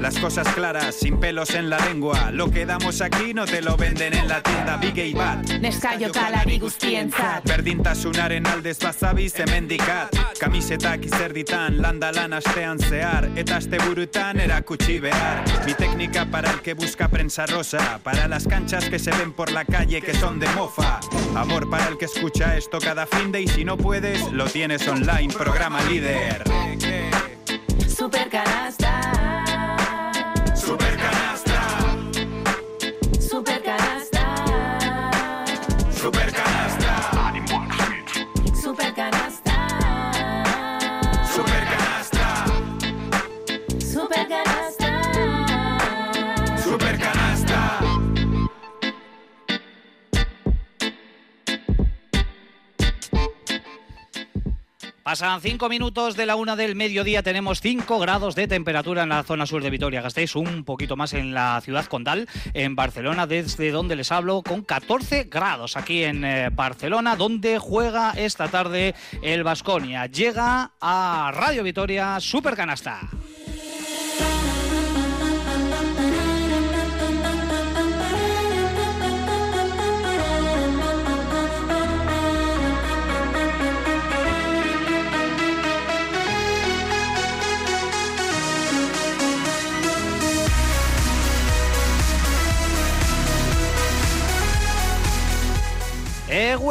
Las cosas claras, sin pelos en la lengua. Lo que damos aquí no te lo venden en la tienda. Big y Bad. Neskaiokalari guztientzat Berdintasunaren aldez bazabiz hemendikat Kamisetak izerditan, landa lan astean zehar Eta asteburutan erakutsi behar Mi técnica para el que busca prensa rosa. Para las canchas que se ven por la calle que son de mofa. Amor para el que escucha esto cada fin de Y si no puedes, lo tienes online, programa líder. Super Pasan cinco minutos de la una del mediodía, tenemos 5 grados de temperatura en la zona sur de Vitoria-Gasteiz, un poquito más en la ciudad condal, en Barcelona, desde donde les hablo, con 14 grados aquí en eh, Barcelona, donde juega esta tarde el Vasconia. Llega a Radio Vitoria Super Canasta.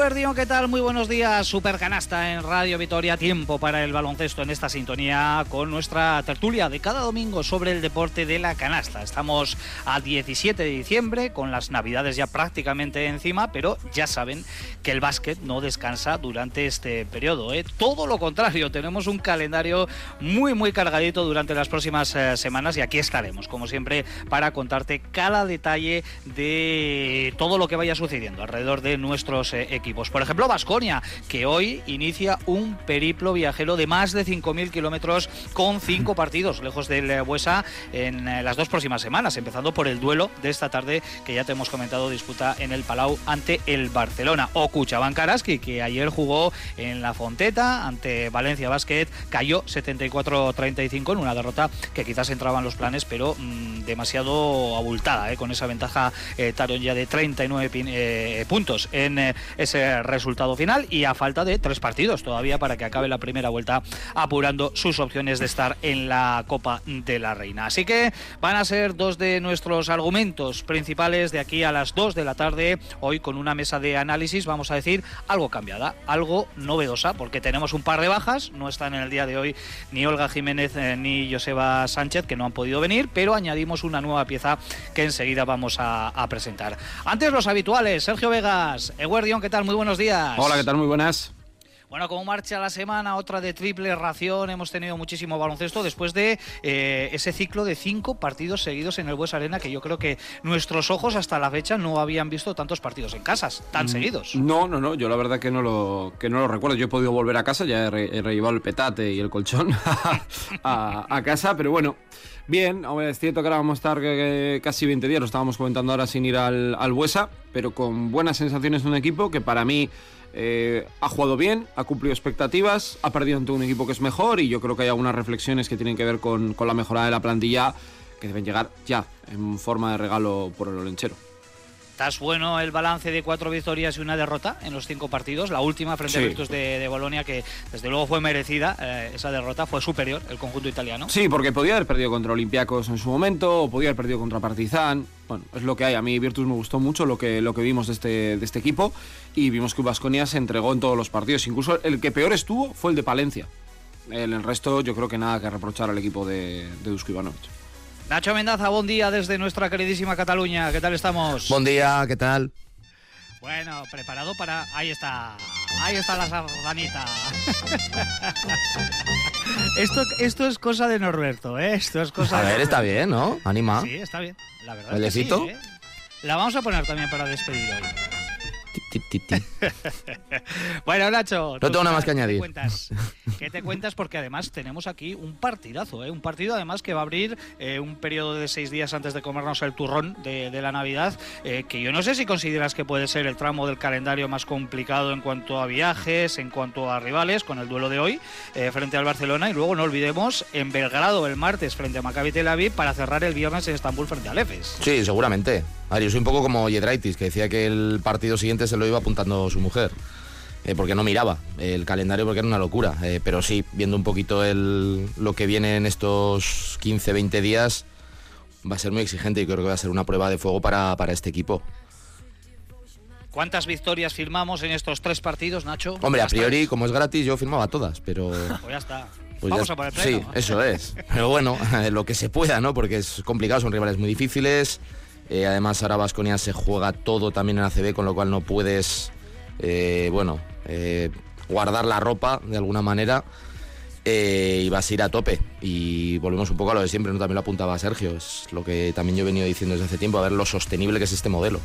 Eguerdión, ¿qué tal? Muy buenos días. Super canasta en Radio Vitoria. Tiempo para el baloncesto en esta sintonía con nuestra tertulia de cada domingo sobre el deporte de la canasta. Estamos a 17 de diciembre con las navidades ya prácticamente encima, pero ya saben que el básquet no descansa durante este periodo. ¿eh? Todo lo contrario, tenemos un calendario muy, muy cargadito durante las próximas eh, semanas y aquí estaremos, como siempre, para contarte cada detalle de todo lo que vaya sucediendo alrededor de nuestros eh, equipos. Por ejemplo, Vasconia, que hoy inicia un periplo viajero de más de 5.000 kilómetros con cinco partidos lejos del eh, Buesa en eh, las dos próximas semanas, empezando por el duelo de esta tarde que ya te hemos comentado disputa en el Palau ante el Barcelona. O Cuchaban Karaski, que ayer jugó en la Fonteta ante Valencia Basket, cayó 74-35 en una derrota que quizás entraba en los planes, pero mm, demasiado abultada, eh, con esa ventaja eh, Taron ya de 39 pin- eh, puntos en eh, resultado final y a falta de tres partidos todavía para que acabe la primera vuelta apurando sus opciones de estar en la Copa de la Reina. Así que van a ser dos de nuestros argumentos principales de aquí a las 2 de la tarde, hoy con una mesa de análisis, vamos a decir, algo cambiada, algo novedosa, porque tenemos un par de bajas, no están en el día de hoy ni Olga Jiménez eh, ni Joseba Sánchez, que no han podido venir, pero añadimos una nueva pieza que enseguida vamos a, presentar. Antes los habituales, Sergio Vegas, Eguerdión, ¿qué tal? Buenos días. Hola, ¿qué tal? Muy buenas. Bueno, como marcha la semana, otra de triple ración, hemos tenido muchísimo baloncesto después de eh, ese ciclo de cinco partidos seguidos en el Bues Arena, que yo creo que nuestros ojos hasta la fecha no habían visto tantos partidos en casas, tan seguidos. No, no, no, yo la verdad que no lo, que no lo recuerdo. Yo he podido volver a casa, ya he, re- he el petate y el colchón a, a casa, pero bueno, bien, es cierto que ahora vamos a estar eh, casi 20 días, lo estábamos comentando ahora sin ir al, al Buesa, pero con buenas sensaciones de un equipo que para mí eh, ha jugado bien, ha cumplido expectativas, ha perdido ante un equipo que es mejor y yo creo que hay algunas reflexiones que tienen que ver con, con la mejora de la plantilla que deben llegar ya en forma de regalo por el olenchero. Estás bueno el balance de cuatro victorias y una derrota en los cinco partidos. La última frente a. Virtus de, de Bolonia, que desde luego fue merecida. eh, esa derrota fue superior, el conjunto italiano. Sí, porque podía haber perdido contra Olympiacos en su momento, o podía haber perdido contra Partizan. Bueno, es lo que hay. A mí Virtus me gustó mucho lo que, lo que vimos de este, de este equipo y vimos que Vasconia se entregó en todos los partidos. Incluso el que peor estuvo fue el de Palencia. El, el resto yo creo que nada que reprochar al equipo de, de Dusko Ivanovic. Nacho Mendaza, buen día desde nuestra queridísima Cataluña. ¿Qué tal estamos? Buen día, ¿qué tal? Bueno, preparado para. Ahí está. Ahí está la sardanita. esto, esto es cosa de Norberto, ¿eh? Esto es cosa A de ver, está bien, ¿no? Anima. Sí, está bien. La verdad. Es que sí, ¿eh? La vamos a poner también para despedir hoy. Bueno, Nacho. No tengo nada más que añadir. ¿qué te, cuentas? ¿Qué te cuentas? Porque además tenemos aquí un partidazo, ¿eh? un partido además que va a abrir eh, un periodo de seis días antes de comernos el turrón de, de la Navidad, eh, que yo no sé si consideras que puede ser el tramo del calendario más complicado en cuanto a viajes, en cuanto a rivales, con el duelo de hoy eh, frente al Barcelona y luego no olvidemos en Belgrado el martes frente a Maccabi Tel Aviv para cerrar el viernes en Estambul frente al Efes. Sí, seguramente. A ver, yo soy un poco como Yedraitis, que decía que el partido siguiente se lo iba apuntando su mujer. eh, porque no miraba el calendario porque era una locura. Eh, pero sí, viendo un poquito el, lo que viene en estos 15, 20 días, va a ser muy exigente y creo que va a ser una prueba de fuego para, para este equipo. ¿Cuántas victorias firmamos en estos tres partidos, Nacho? Hombre, a priori, como es gratis, yo firmaba todas, pero... Pues ya está. Pues Vamos ya- a por el Sí, eso es. Pero bueno, lo que se pueda, ¿no? Porque es complicado, son rivales muy difíciles. Eh, además, ahora Vasconia se juega todo también en ACB, con lo cual no puedes, eh, bueno, eh, guardar la ropa de alguna manera. y vas a ir a tope. Y volvemos un poco a lo de siempre, ¿no? También lo apuntaba Sergio. Es lo que también yo he venido diciendo desde hace tiempo, a ver lo sostenible que es este modelo.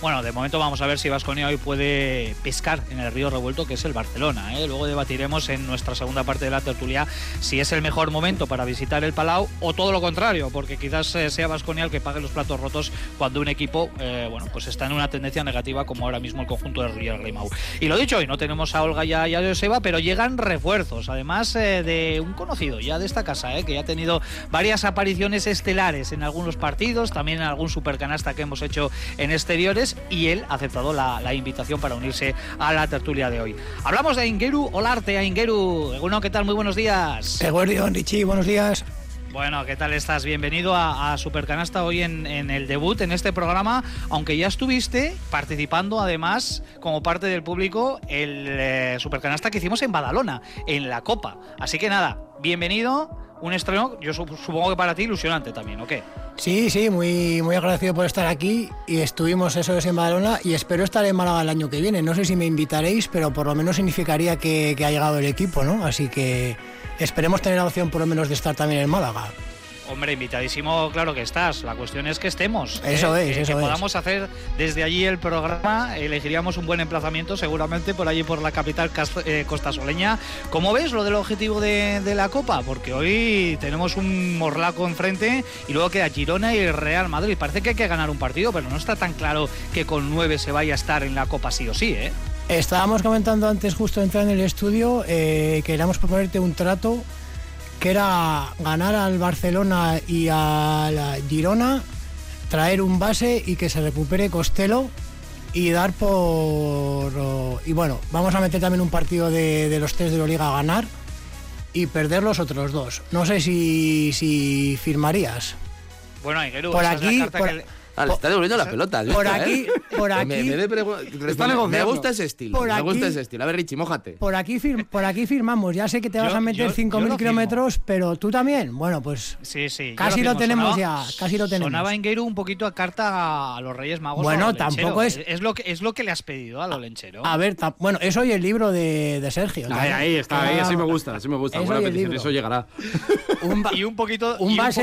Bueno, de momento vamos a ver si Vasconia hoy puede pescar en el río revuelto, que es el Barcelona. ¿eh? Luego debatiremos en nuestra segunda parte de la tertulia si es el mejor momento para visitar el Palau o todo lo contrario, porque quizás eh, sea Vasconia el que pague los platos rotos cuando un equipo, eh, bueno, pues está en una tendencia negativa como ahora mismo el conjunto de Real Grimau. Y lo dicho, hoy no tenemos a Olga y a, y a Joseba, pero llegan refuerzos, además de un conocido ya de esta casa, que ya ha tenido varias apariciones estelares en algunos partidos, también en algún supercanasta que hemos hecho en exteriores y él ha aceptado la, la invitación para unirse a la tertulia de hoy. Hablamos de Ingeru Olarte, a Ingeru. Bueno, ¿qué tal? Muy buenos días. Eguardión, Richie, buenos días. Bueno, ¿qué tal estás? Bienvenido a, a Supercanasta hoy en, en el debut en este programa, aunque ya estuviste participando además como parte del público el eh, Supercanasta que hicimos en Badalona, en la Copa. Así que nada, bienvenido, un estreno, yo sup- supongo que para ti ilusionante también, ¿o qué? Sí, sí, muy, muy agradecido por estar aquí y estuvimos eso es en Badalona y espero estar en Málaga el año que viene. No sé si me invitaréis, pero por lo menos significaría que, que ha llegado el equipo, ¿no? Así que esperemos tener la opción por lo menos de estar también en Málaga. Hombre, invitadísimo, claro que estás. La cuestión es que estemos. ¿eh? Eso es, que, eso que es. podamos hacer desde allí el programa. Elegiríamos un buen emplazamiento, seguramente por allí por la capital eh, costasoleña. ¿Cómo ves lo del objetivo de, de la Copa? Porque hoy tenemos un morlaco enfrente y luego queda Girona y el Real Madrid. Parece que hay que ganar un partido, pero no está tan claro que con nueve se vaya a estar en la Copa sí o sí, ¿eh? Estábamos comentando antes, justo de entrar en el estudio, eh, queríamos proponerte un trato que era ganar al Barcelona y a la Girona, traer un base y que se recupere Costello y dar por... Y bueno, vamos a meter también un partido de, de los tres de la Liga a ganar y perder los otros dos. No sé si, si firmarías. Bueno, Por esa es la aquí, carta por- que le- Ah, le está devolviendo la pelota. ¿has Por aquí, eh? por aquí, me gusta ese estilo. Por me gusta ese estilo. A ver, Richie, mójate. por aquí, fir- por aquí firmamos. Ya sé que te vas Yo- a meter yo- 5.000 yo lo firmo. kilómetros, pero tú también. Bueno, pues Sí, sí. yo Casi lo tenemos ya, casi lo tenemos. Sonaba Ingueru un poquito a carta a los Reyes Magos. Bueno, tampoco es- Es lo, que, es lo que le has pedido a lo lenchero. A ver, ta- bueno, eso y el libro de, de Sergio. Ahí, ahí está, ahí Ah, así me gusta, así me gusta. Eso Buena petición, eso llegará. Un, y un poquito, un y base,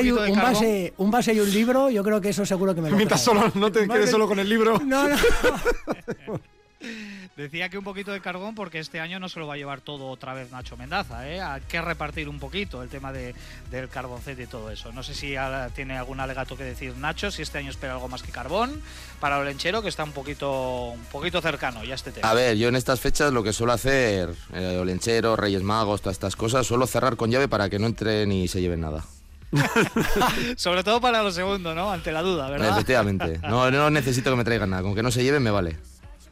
un base y un libro, yo creo que eso seguro que me lo Mientras trae. solo, no te quedes solo con el libro. No, no. Decía que un poquito de carbón porque este año no se lo va a llevar todo otra vez Nacho Mendaza. ¿eh? Hay que repartir un poquito el tema de, del carboncete y todo eso. No sé si tiene algún alegato que decir Nacho, si este año espera algo más que carbón para lo lenchero, que está un poquito, un poquito cercano ya este tema. A ver, yo en estas fechas lo que suelo hacer, eh, Olenchero, Reyes Magos, todas estas cosas, suelo cerrar con llave para que no entren y se lleven nada. Sobre todo para lo segundo, ¿no? Ante la duda, ¿verdad? Efectivamente. No, no necesito que me traigan nada, con que no se lleven me vale.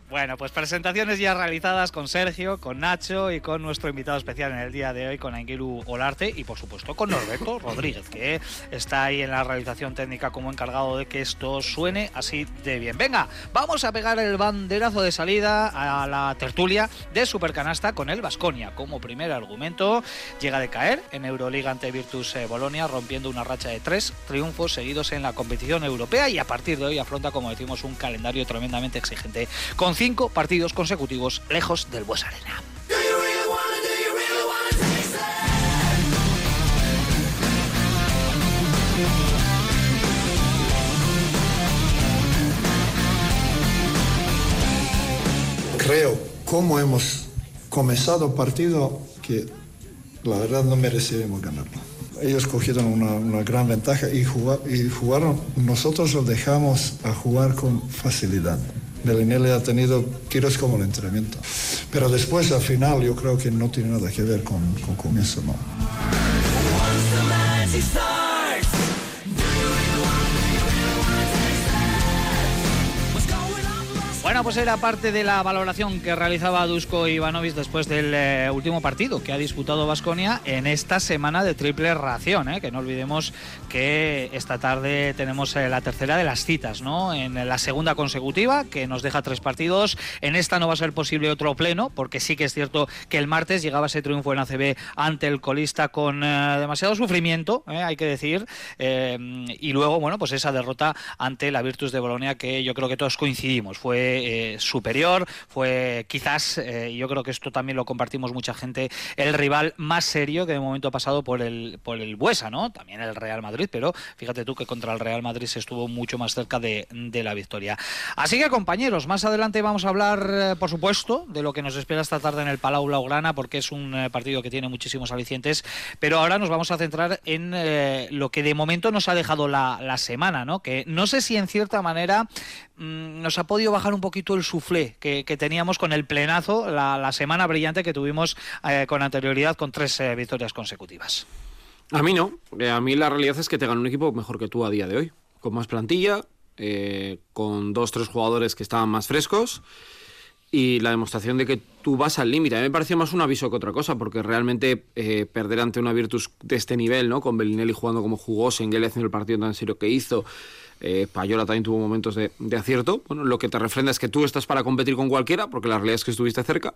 Bueno, pues presentaciones ya realizadas con Sergio, con Nacho y con nuestro invitado especial en el día de hoy, con Anguilu Olarte y por supuesto con Norberto Rodríguez, que está ahí en la realización técnica como encargado de que esto suene así de bien. Venga, vamos a pegar el banderazo de salida a la tertulia de Supercanasta con el Vasconia. Como primer argumento, llega de caer en Euroliga ante Virtus eh, Bolonia, rompiendo una racha de tres triunfos seguidos en la competición europea y a partir de hoy afronta, como decimos, un calendario tremendamente exigente, con cinco partidos consecutivos lejos del Bues Arena. creo, como hemos comenzado partido, que la verdad no merecíamos ganarlo. Ellos cogieron una, gran ventaja y, y jugaron, nosotros lo dejamos a jugar con facilidad. Belinelli ha tenido tiros como el entrenamiento. Pero después, al final, yo creo que no tiene nada que ver con, con, con eso, ¿no? Pues era parte de la valoración que realizaba Dusko Ivanovic después del eh, último partido que ha disputado Vasconia en esta semana de triple ración. ¿eh? Que no olvidemos que esta tarde tenemos eh, la tercera de las citas, ¿no? En la segunda consecutiva, que nos deja tres partidos. En esta no va a ser posible otro pleno, porque sí que es cierto que el martes llegaba ese triunfo en ACB ante el colista con demasiado sufrimiento, hay que decir. y luego, bueno, pues esa derrota ante la Virtus de Bolonia, que yo creo que todos coincidimos. Fue eh, superior, fue quizás, eh, yo creo que esto también lo compartimos mucha gente, el rival más serio que de momento ha pasado por el, por el Buesa, ¿no? También el Real Madrid, pero fíjate tú que contra el Real Madrid se estuvo mucho más cerca de, la victoria. Así que compañeros, más adelante vamos a hablar, eh, por supuesto, de lo que nos espera esta tarde en el Palau Blaugrana, porque es un partido que tiene muchísimos alicientes, pero ahora nos vamos a centrar en lo que de momento nos ha dejado la, la semana, ¿no? Que no sé si en cierta manera Mm, nos ha podido bajar un poquito el suflé que, teníamos con el plenazo, la, semana brillante que tuvimos eh, con anterioridad con tres eh, victorias consecutivas. A mí no. Eh, a mí la realidad es que te gana un equipo mejor que tú a día de hoy. Con más plantilla, con dos, tres jugadores que estaban más frescos y la demostración de que tú vas al límite. A mí me pareció más un aviso que otra cosa, porque realmente perder ante una Virtus de este nivel, ¿no? Con Bellinelli jugando como jugó, Senguele haciendo el partido tan serio que hizo, eh, Payola también tuvo momentos de, acierto. Bueno, lo que te refrenda es que tú estás para competir con cualquiera, porque la realidad es que estuviste cerca,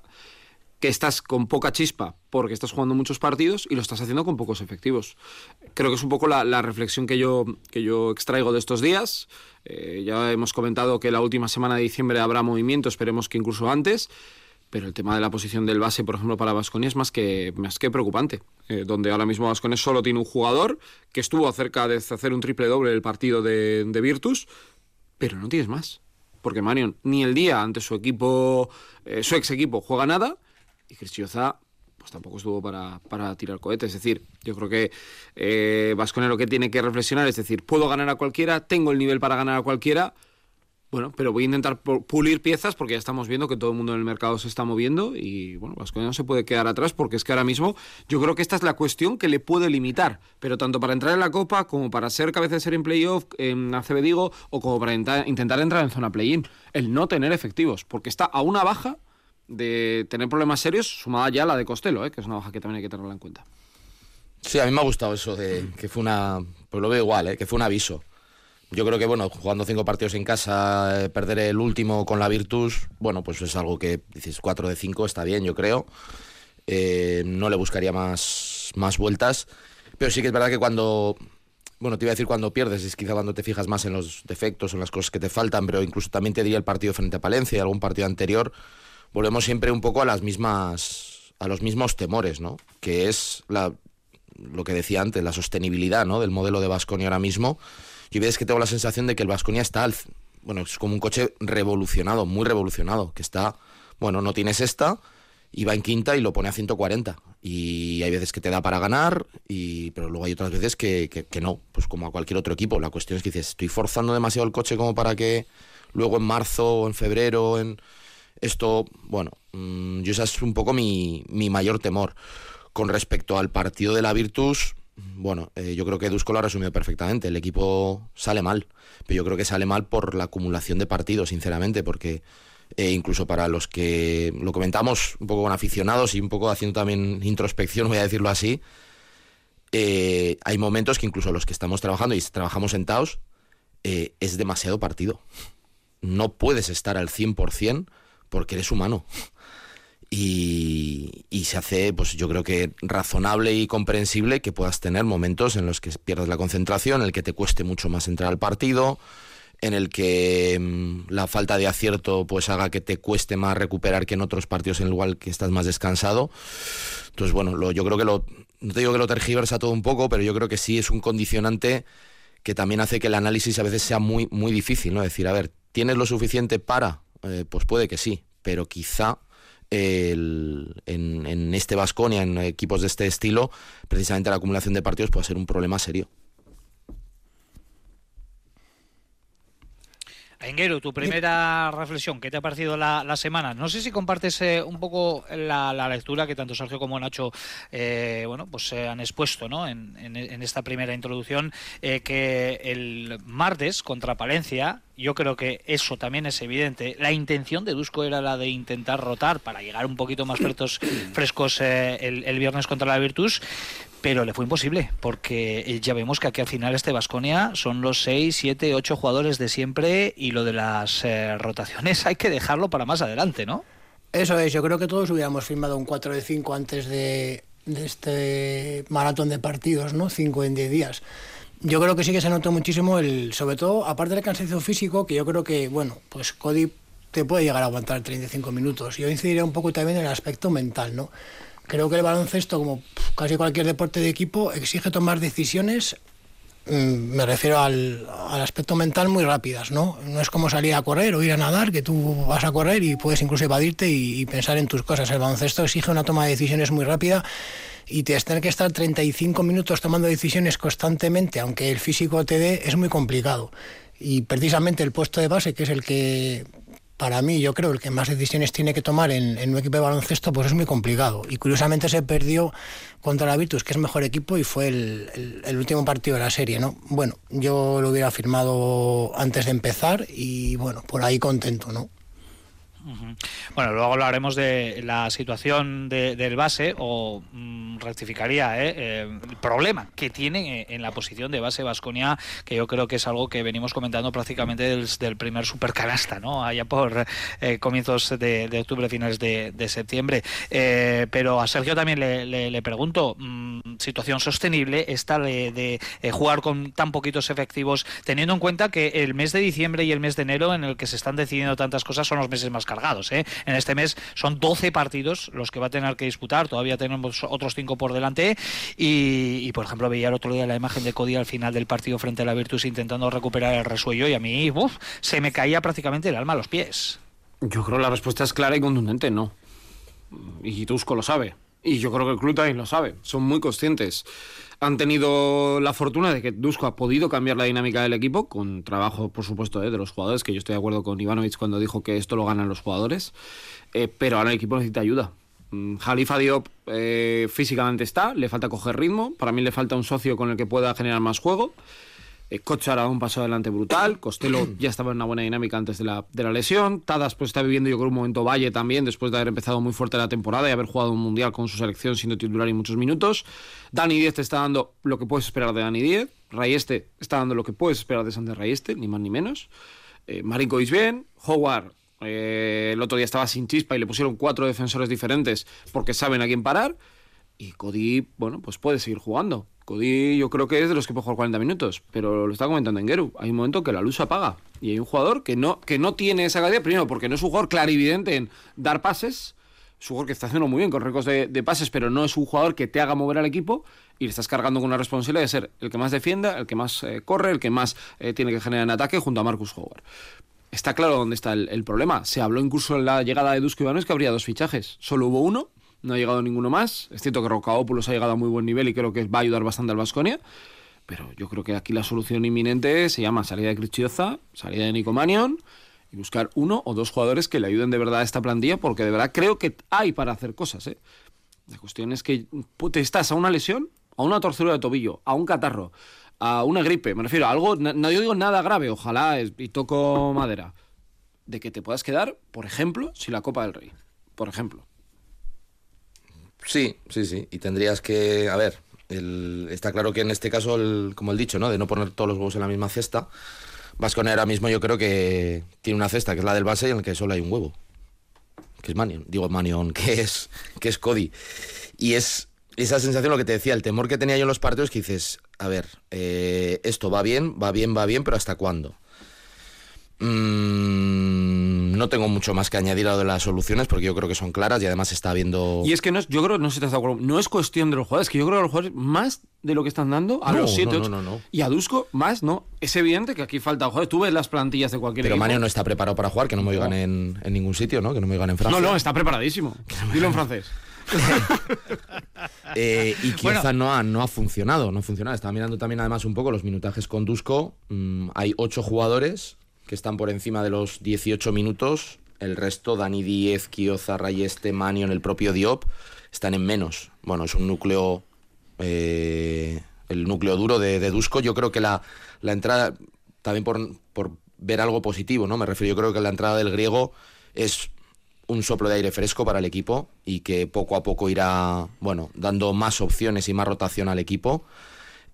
que estás con poca chispa porque estás jugando muchos partidos y lo estás haciendo con pocos efectivos. Creo que es un poco la, reflexión que yo, que yo extraigo de estos días. Eh, ya hemos comentado que la última semana de diciembre habrá movimiento, esperemos que incluso antes pero el tema de la posición del base, por ejemplo, para Vasconia es más que, más que preocupante, eh, donde ahora mismo Vasconia solo tiene un jugador que estuvo cerca de hacer un triple doble el partido de, Virtus, pero no tienes más. Porque Marion ni el día ante su equipo, eh, su ex equipo, juega nada, y Cristioza pues tampoco estuvo para, tirar cohetes. Es decir, yo creo que eh, lo que tiene que reflexionar es decir, puedo ganar a cualquiera, tengo el nivel para ganar a cualquiera, bueno, pero voy a intentar pulir piezas porque ya estamos viendo que todo el mundo en el mercado se está moviendo y bueno, Vasconia no se puede quedar atrás porque es que ahora mismo yo creo que esta es la cuestión que le puede limitar, pero tanto para entrar en la Copa como para ser cabeza de ser en playoff en ACB digo o como para intentar entrar en zona play-in, el no tener efectivos, porque está a una baja de tener problemas serios sumada ya la de Costello, ¿eh? que es una baja que también hay que tenerla en cuenta. Sí, a mí me ha gustado eso de que fue una, pues lo veo igual, ¿eh? que fue un aviso yo creo que, bueno, jugando cinco partidos en casa, eh, perder el último con la Virtus, bueno, pues es algo que dices cuatro de cinco está bien, yo creo. Eh, no le buscaría más, más vueltas. Pero sí que es verdad que cuando. Bueno, te iba a decir cuando pierdes, es quizá cuando te fijas más en los defectos en las cosas que te faltan, pero incluso también te diría el partido frente a Palencia algún partido anterior. Volvemos siempre un poco a las mismas. a los mismos temores, ¿no? Que es la, lo que decía antes, la sostenibilidad ¿no? del modelo de Vasconia ahora mismo y ves que tengo la sensación de que el Vasconia está al, bueno, es como un coche revolucionado, muy revolucionado, que está, bueno, no tienes esta y va en quinta y lo pone a 140. Y hay veces que te da para ganar, y, pero luego hay otras veces que, que, no, pues como a cualquier otro equipo. La cuestión es que dices, estoy forzando demasiado el coche como para que luego en marzo o en febrero, en esto, bueno, mm, yo ese es un poco mi, mi mayor temor. Con respecto al partido de la Virtus, bueno, eh, yo creo que Dusko lo ha resumido perfectamente. El equipo sale mal, pero yo creo que sale mal por la acumulación de partidos, sinceramente, porque eh, incluso para los que lo comentamos un poco con aficionados y un poco haciendo también introspección, voy a decirlo así, eh, hay momentos que incluso los que estamos trabajando y trabajamos sentados, es demasiado partido. No puedes estar al 100% porque eres humano y, se hace, pues yo creo que razonable y comprensible que puedas tener momentos en los que pierdas la concentración, en el que te cueste mucho más entrar al partido, en el que mm, la falta de acierto pues haga que te cueste más recuperar que en otros partidos en el cual que estás más descansado. Entonces, bueno, yo creo que lo, no te digo que lo tergiversa todo un poco, pero yo creo que sí es un condicionante que también hace que el análisis a veces sea muy, muy difícil, ¿no? Decir, a ver, ¿tienes lo suficiente para? Eh, pues puede que sí, pero quizá en, en, este Vasconia, en equipos de este estilo, precisamente la acumulación de partidos puede ser un problema serio. Enguero, tu primera reflexión, ¿qué te ha parecido la, semana? No sé si compartes eh, un poco la, lectura que tanto Sergio como Nacho eh, bueno, pues se han expuesto ¿no? en, esta primera introducción, eh, que el martes contra Palencia, yo creo que eso también es evidente. La intención de Dusko era la de intentar rotar para llegar un poquito más frescos, frescos el, el viernes contra la Virtus, pero le fue imposible, porque eh, ya vemos que aquí al final este Vasconia son los 6, 7, 8 jugadores de siempre y lo de las eh, rotaciones hay que dejarlo para más adelante, ¿no? Eso es, yo creo que todos hubiéramos firmado un 4 de 5 antes de, este maratón de partidos, ¿no? 5 en 10 días. Yo creo que sí que se notó muchísimo el, sobre todo, aparte del cansancio físico, que yo creo que, bueno, pues Cody te puede llegar a aguantar 35 minutos. Yo incidiría un poco también en el aspecto mental, ¿no? Creo que el baloncesto, como casi cualquier deporte de equipo, exige tomar decisiones, mm, me refiero al, aspecto mental, muy rápidas, ¿no? No es como salir a correr o ir a nadar, que tú vas a correr y puedes incluso evadirte y, pensar en tus cosas. El baloncesto exige una toma de decisiones muy rápida y tener que estar 35 minutos tomando decisiones constantemente, aunque el físico te dé, es muy complicado. Y precisamente el puesto de base, que es el que para mí, yo creo, el que más decisiones tiene que tomar en, un equipo de baloncesto, pues es muy complicado. Y curiosamente se perdió contra la Virtus, que es mejor equipo, y fue el, el, último partido de la serie, ¿no? Bueno, yo lo hubiera firmado antes de empezar y, bueno, por ahí contento, ¿no? Bueno, luego hablaremos de la situación del base o mm, rectificaría ¿eh? Eh, el problema que tiene eh, en la posición de base Vasconia, que yo creo que es algo que venimos comentando prácticamente desde el primer supercanasta, ¿no? Allá por comienzos de, octubre, finales de, septiembre. pero a Sergio también le, pregunto, mm, situación sostenible esta de, jugar con tan poquitos efectivos, teniendo en cuenta que el mes de diciembre y el mes de enero en el que se están decidiendo tantas cosas son los meses más cargados. ¿eh? En este mes son 12 partidos los que va a tener que disputar, todavía tenemos otros 5 por delante y, por ejemplo veía el otro día la imagen de Cody al final del partido frente a la Virtus intentando recuperar el resuello y a mí se me caía prácticamente el alma a los pies. Yo creo que la respuesta es clara y contundente, no. Y Tusco lo sabe. Y yo creo que el lo sabe. Son muy conscientes han tenido la fortuna de que Dusko ha podido cambiar la dinámica del equipo, con trabajo, por supuesto, eh, de los jugadores, que yo estoy de acuerdo con Ivanovic cuando dijo que esto lo ganan los jugadores, eh, pero ahora el equipo necesita ayuda. Mm, Jalifa Diop eh, físicamente está, le falta coger ritmo, para mí le falta un socio con el que pueda generar más juego. Eh, ha dado un paso adelante brutal. Costello ya estaba en una buena dinámica antes de la, de la lesión. Tadas pues está viviendo yo creo un momento valle también después de haber empezado muy fuerte la temporada y haber jugado un mundial con su selección siendo titular y muchos minutos. Dani Diez te está dando lo que puedes esperar de Dani Diez. Rayeste está dando lo que puedes esperar de Sander Rayeste, ni más ni menos. Eh, Marinko bien. Howard eh, el otro día estaba sin chispa y le pusieron cuatro defensores diferentes porque saben a quién parar. Y Cody, bueno, pues puede seguir jugando. Cody yo creo que es de los que puede jugar 40 minutos, pero lo está comentando en Geru. Hay un momento que la luz se apaga y hay un jugador que no, que no tiene esa calidad, primero porque no es un jugador clarividente en dar pases, es un jugador que está haciendo muy bien con récords de, pases, pero no es un jugador que te haga mover al equipo y le estás cargando con una responsabilidad de ser el que más defienda, el que más eh, corre, el que más eh, tiene que generar en ataque junto a Marcus Howard. Está claro dónde está el, problema. Se habló incluso en la llegada de Dusko Ibanes que habría dos fichajes. Solo hubo uno no ha llegado ninguno más. Es cierto que Rocaópulos ha llegado a muy buen nivel y creo que va a ayudar bastante al Vasconia. Pero yo creo que aquí la solución inminente se llama salida de Crichioza, salida de Nico Manion y buscar uno o dos jugadores que le ayuden de verdad a esta plantilla, porque de verdad creo que hay para hacer cosas. ¿eh? La cuestión es que te estás a una lesión, a una torcedura de tobillo, a un catarro, a una gripe, me refiero a algo, no, yo digo nada grave, ojalá, y toco madera, de que te puedas quedar, por ejemplo, si la Copa del Rey. Por ejemplo. Sí, sí, sí. Y tendrías que, a ver, está claro que en este caso, como el dicho, ¿no? De no poner todos los huevos en la misma cesta. Vascone ahora mismo yo creo que tiene una cesta que es la del base en la que solo hay un huevo. Que es Manion. Digo Manion, que es, que es Cody. Y es esa sensación, lo que te decía, el temor que tenía yo en los partidos, que dices, a ver, eh, esto va bien, va bien, va bien, pero ¿hasta cuándo? Mm, no tengo mucho más que añadir a lo de las soluciones porque yo creo que son claras y además está habiendo... Y es que no es, yo creo, no sé si estás de acuerdo, no es cuestión de los jugadores, que yo creo que los jugadores más de lo que están dando a No, los 7, no, 8 no, no, no. y a Dusko más, ¿no? Es evidente que aquí falta jugadores. Tú ves las plantillas de cualquier Pero equipo. Manio no está preparado para jugar, que no me oigan en, en ningún sitio, ¿no? Que no me oigan en Francia. No, no, está preparadísimo. Dilo en francés. Eh, y Bueno. quizá no, ha, no ha funcionado, no ha funcionado. Estaba mirando también además un poco los minutajes con Dusko. Mm, hay ocho jugadores que están por encima de los 18 minutos. El resto, Dani Díez, Kioza, Rayeste, Manion, el propio Diop, están en menos. Bueno, es un núcleo, eh, el núcleo duro de, de Dusko. Yo creo que la, la entrada, también por, por ver algo positivo, ¿no? Me refiero, yo creo que la entrada del griego es un soplo de aire fresco para el equipo y que poco a poco irá, bueno, dando más opciones y más rotación al equipo.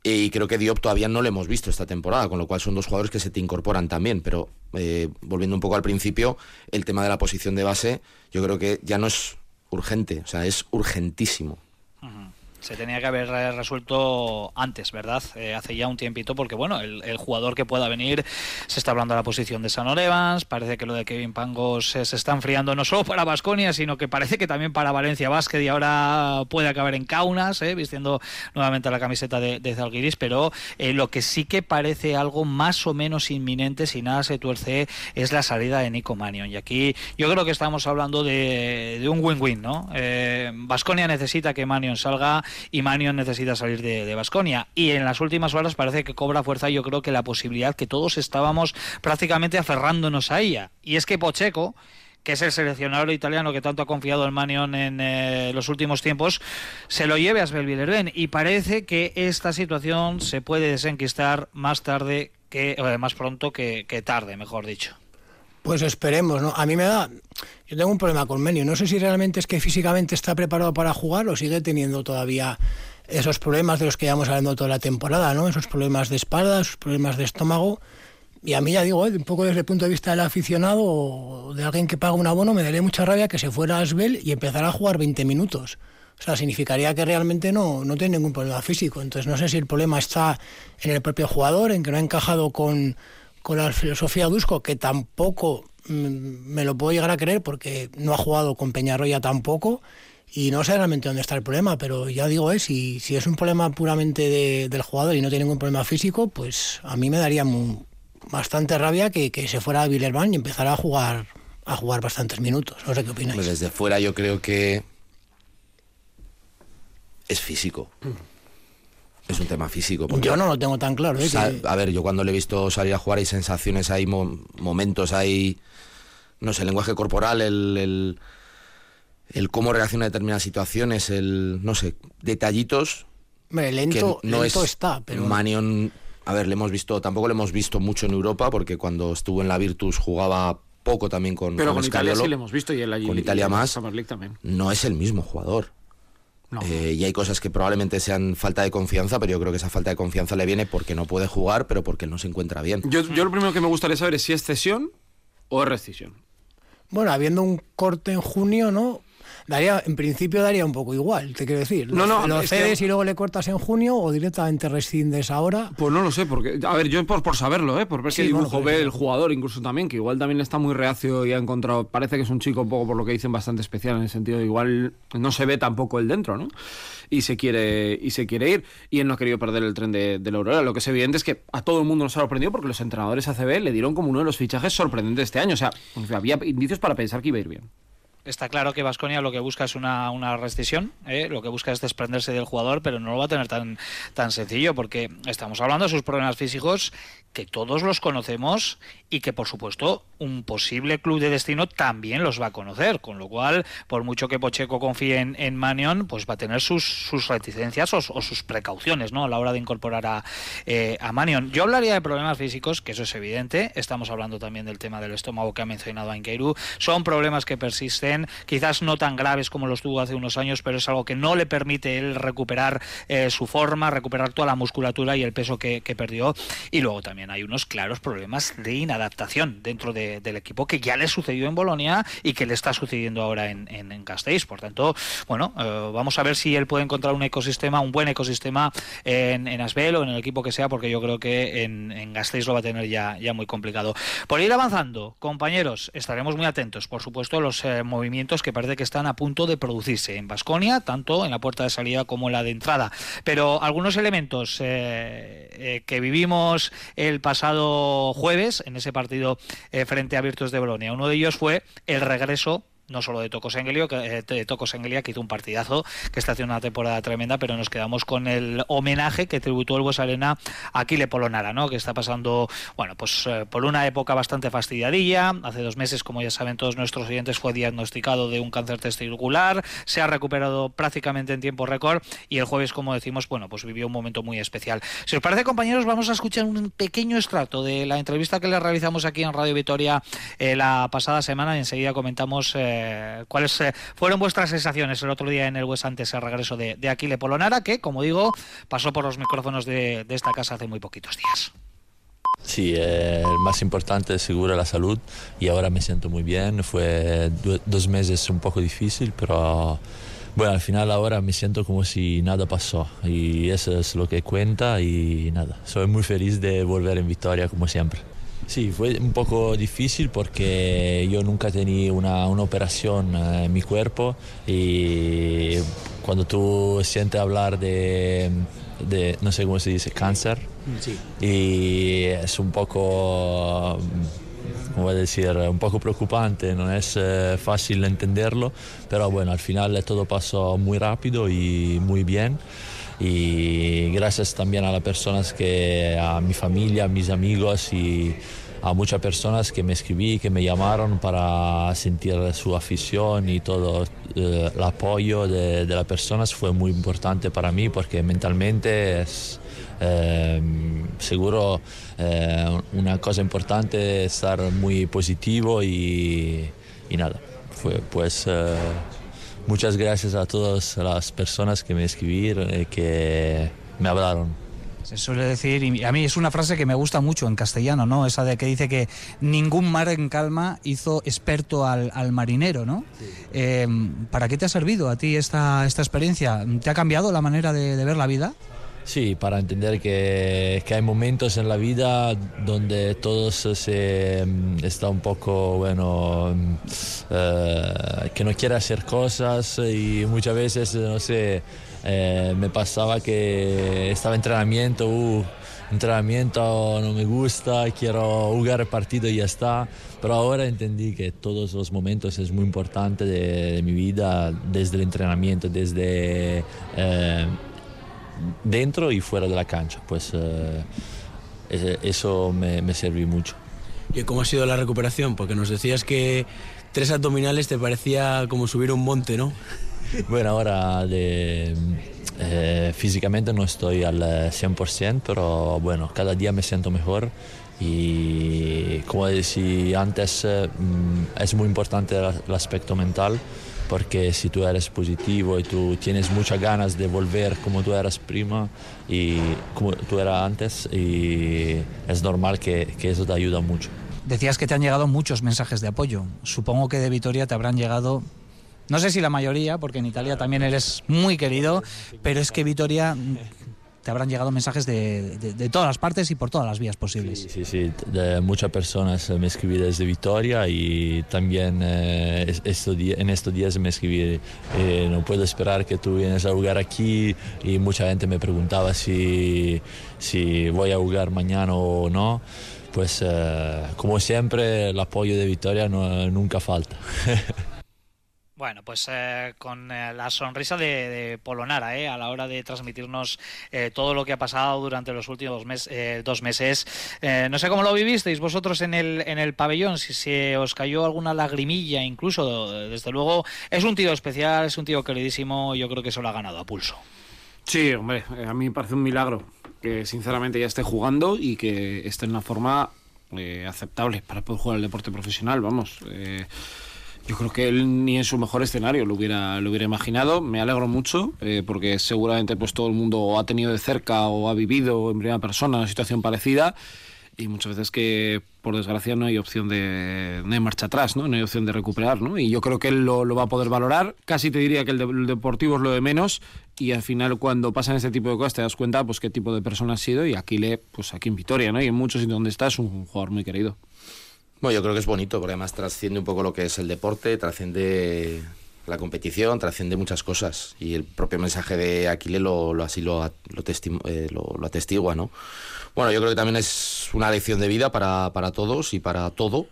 Y creo que Diop todavía no lo hemos visto esta temporada, con lo cual son dos jugadores que se te incorporan también. Pero eh, volviendo un poco al principio, el tema de la posición de base, yo creo que ya no es urgente, o sea, es urgentísimo. Se tenía que haber eh, resuelto antes, ¿verdad? Eh, hace ya un tiempito, porque bueno, el, jugador que pueda venir, se está hablando de la posición de Sanor Evans, parece que lo de Kevin Pangos eh, se está enfriando no solo para Basconia, sino que parece que también para Valencia Basket y ahora puede acabar en Kaunas, eh, vistiendo nuevamente la camiseta de, de Zalgiris, pero eh, lo que sí que parece algo más o menos inminente, si nada se tuerce, es la salida de Nico Manion. Y aquí yo creo que estamos hablando de, de un win-win, ¿no? Basconia necesita que Manion salga y Manion necesita salir de Basconia. y en las últimas horas parece que cobra fuerza, yo creo que la posibilidad que todos estábamos prácticamente aferrándonos a ella. Y es que Pocheco que es el seleccionador italiano que tanto ha confiado en Manion en eh, los últimos tiempos, se lo lleve a Svelvillerbén. Y parece que esta situación se puede desenquistar más tarde que, eh, más pronto que tarde, mejor dicho. Pues esperemos, ¿no? A mí me da. Yo tengo un problema con Menio. No sé si realmente es que físicamente está preparado para jugar o sigue teniendo todavía esos problemas de los que llevamos hablando toda la temporada, ¿no? Esos problemas de espalda, esos problemas de estómago. Y a mí ya digo, ¿eh? un poco desde el punto de vista del aficionado o de alguien que paga un abono, me daría mucha rabia que se fuera a Asbel y empezara a jugar 20 minutos. O sea, significaría que realmente no, no tiene ningún problema físico. Entonces no sé si el problema está en el propio jugador, en que no ha encajado con, con la filosofía Dusko, que tampoco mm, me lo puedo llegar a creer porque no ha jugado con Peñarroya tampoco y no sé realmente dónde está el problema, pero ya digo, eh, si, si es un problema puramente de, del jugador y no tiene ningún problema físico, pues a mí me daría muy, bastante rabia que, que, se fuera a Villerban y empezara a jugar a jugar bastantes minutos. No sé qué opináis. Pues desde fuera yo creo que es físico. Es un tema físico. Yo no lo tengo tan claro. ¿eh? que... A ver, yo cuando le he visto salir a jugar hay sensaciones, hay mo momentos, hay, no sé, el lenguaje corporal, el, el, el, cómo reacciona a determinadas situaciones, el, no sé, detallitos. Hombre, lento, no lento es está, pero... Manion, a ver, le hemos visto, tampoco le hemos visto mucho en Europa, porque cuando estuvo en la Virtus jugaba poco también con Pero con, con Italia sí le hemos visto y él allí, con Italia y más. También. No es el mismo jugador. No. Eh, y hay cosas que probablemente sean falta de confianza, pero yo creo que esa falta de confianza le viene porque no puede jugar, pero porque él no se encuentra bien. Yo, yo lo primero que me gustaría saber es si es cesión o es rescisión. Bueno, habiendo un corte en junio, ¿no? Daría, en principio daría un poco igual, te quiero decir. No, no, lo cedes que... y luego le cortas en junio o directamente rescindes ahora. Pues no lo sé, porque, a ver, yo por, por saberlo, ¿eh? por ver sí, qué dibujo bueno, ve el jugador, incluso también, que igual también está muy reacio y ha encontrado, parece que es un chico un poco por lo que dicen bastante especial, en el sentido de igual no se ve tampoco el dentro, ¿no? Y se quiere, y se quiere ir, y él no ha querido perder el tren de, de la Aurora. Lo que es evidente es que a todo el mundo nos ha sorprendido porque los entrenadores ACB le dieron como uno de los fichajes sorprendentes de este año. O sea, había indicios para pensar que iba a ir bien. Está claro que Vasconia lo que busca es una, una rescisión, ¿eh? lo que busca es desprenderse del jugador, pero no lo va a tener tan, tan sencillo, porque estamos hablando de sus problemas físicos que todos los conocemos y que por supuesto un posible club de destino también los va a conocer, con lo cual por mucho que Pocheco confíe en, en Manion, pues va a tener sus, sus reticencias o, sus precauciones ¿no? a la hora de incorporar a, eh, a Manion. Yo hablaría de problemas físicos, que eso es evidente, estamos hablando también del tema del estómago que ha mencionado Anqueiru, son problemas que persisten, quizás no tan graves como los tuvo hace unos años, pero es algo que no le permite él recuperar eh, su forma, recuperar toda la musculatura y el peso que perdió, y luego también hay unos claros problemas de inadaptación dentro del equipo que ya le sucedió en Bolonia y que le está sucediendo ahora en, en. Por tanto, bueno, eh, vamos a ver si él puede encontrar un ecosistema, un buen ecosistema en, en Asbel o en el equipo que sea, porque yo creo que en, en Gasteiz lo va a tener ya, ya muy complicado. Por ir avanzando, compañeros, estaremos muy atentos, por supuesto, a los eh, movimientos que parece que están a punto de producirse en Basconia, tanto en la puerta de salida como en la de entrada. Pero algunos elementos eh, que vivimos el pasado jueves en ese partido frente a Virtus de Bolonia, uno de ellos fue el regreso no solo de Tocos Engelio, que, eh, de Tocos Engelia, que hizo un partidazo, que está haciendo una temporada tremenda, pero nos quedamos con el homenaje que tributó el Bues Arena a Aquile Polonara, ¿no? que está pasando, bueno, pues eh, por una época bastante fastidiadilla. Hace dos meses, como ya saben todos nuestros oyentes, fue diagnosticado de un cáncer testicular, se ha recuperado prácticamente en tiempo récord y el jueves, como decimos, bueno, pues vivió un momento muy especial. Si os parece, compañeros, vamos a escuchar un pequeño extracto de la entrevista que le realizamos aquí en Radio Vitoria eh, la pasada semana y enseguida comentamos cuáles eh, fueron vuestras sensaciones el otro día en el West antes el regreso de, de Aquile Polonara, que, como digo, pasó por los micrófonos de, de esta casa hace muy poquitos días. Sí, eh, el más importante es seguro la salud y ahora me siento muy bien. Fue dos meses un poco difícil, pero bueno, al final ahora me siento como si nada pasó y eso es lo que cuenta y nada, soy muy feliz de volver en Victoria como siempre. Sí, fue un poco difícil porque yo nunca tenía una, una operación eh, en mi cuerpo y cuando tú sientes hablar de, de, no sé cómo se dice, cáncer, sí. y es un poco, ¿cómo voy a decir, un poco preocupante, no es eh, fácil entenderlo, pero bueno, al final todo pasó muy rápido y muy bien y gracias también a las personas que, a mi familia, a mis amigos y a muchas personas que me escribí, que me llamaron para sentir su afición y todo eh, el apoyo de, las personas fue muy importante para mí porque mentalmente es eh, seguro eh, una cosa importante estar muy positivo y, y nada, fue pues muchas gracias a todas las personas que me escribieron y que me hablaron. Se suele decir, y a mí es una frase que me gusta mucho en castellano, ¿no? Esa de que dice que ningún mar en calma hizo experto al, al marinero, ¿no? Sí. Eh, ¿Para qué te ha servido a ti esta, esta experiencia? ¿Te ha cambiado la manera de, de ver la vida? Sí, para entender que, que, hay momentos en la vida donde todo se está un poco, bueno, eh, que no quiere hacer cosas y muchas veces, no sé, eh, me pasaba que estaba entrenamiento, uh, entrenamiento no me gusta, quiero jugar partido y ya está. Pero ahora entendí que todos los momentos es muy importante de, de mi vida, desde el entrenamiento, desde eh, dentro y fuera de la cancha. Pues eh, eso me, me sirvió mucho. ¿Y cómo ha sido la recuperación? Porque nos decías que tres abdominales te parecía como subir un monte, ¿no? Bueno, ahora de, eh, físicamente no estoy al 100%, pero bueno, cada día me siento mejor y como decía antes, eh, es muy importante el aspecto mental porque si tú eres positivo y tú tienes muchas ganas de volver como tú eras prima y como tú eras antes, y es normal que, que eso te ayuda mucho. Decías que te han llegado muchos mensajes de apoyo. Supongo que de Vitoria te habrán llegado no sé si la mayoría, porque en Italia también eres muy querido, pero es que Vitoria te habrán llegado mensajes de, de, todas las partes y por todas las vías posibles. Sí, sí, muchas personas me escribí desde Vitoria y también eh, esto, en estos días me escribí, eh, no puedo esperar que tú vienes a jugar aquí y mucha gente me preguntaba si, si voy a jugar mañana o no. Pues eh, como siempre el apoyo de Vitoria nunca falta. Bueno, pues eh, con eh, la sonrisa de, Polonara eh, a la hora de transmitirnos eh, todo lo que ha pasado durante los últimos eh, dos meses. No sé cómo lo vivisteis vosotros en el, en el pabellón, si se os cayó alguna lagrimilla incluso. Desde luego, es un tío especial, es un tío queridísimo, yo creo que se lo ha ganado a pulso. Sí, hombre, a mí me parece un milagro que sinceramente ya esté jugando y que esté en una forma aceptable para poder jugar el deporte profesional, vamos. Yo creo que él ni en su mejor escenario lo hubiera, lo hubiera imaginado. Me alegro mucho eh, porque seguramente pues todo el mundo ha tenido de cerca o ha vivido en primera persona una situación parecida y muchas veces que por desgracia no hay opción de, de marcha atrás, ¿no? no hay opción de recuperar, ¿no? y yo creo que él lo, lo va a poder valorar, casi te diría que el, de, el, deportivo es lo de menos y al final cuando pasan este tipo de cosas te das cuenta pues qué tipo de persona has sido y aquí le, pues aquí en Vitoria ¿no? y en muchos sitios donde está es un jugador muy querido. Bueno, yo creo que es bonito porque además trasciende un poco lo que es el deporte, trasciende la competición, trasciende muchas cosas y el propio mensaje de Aquile lo, lo así lo, lo, eh, lo, atestigua, ¿no? Bueno, yo creo que también es una lección de vida para, para todos y para todo,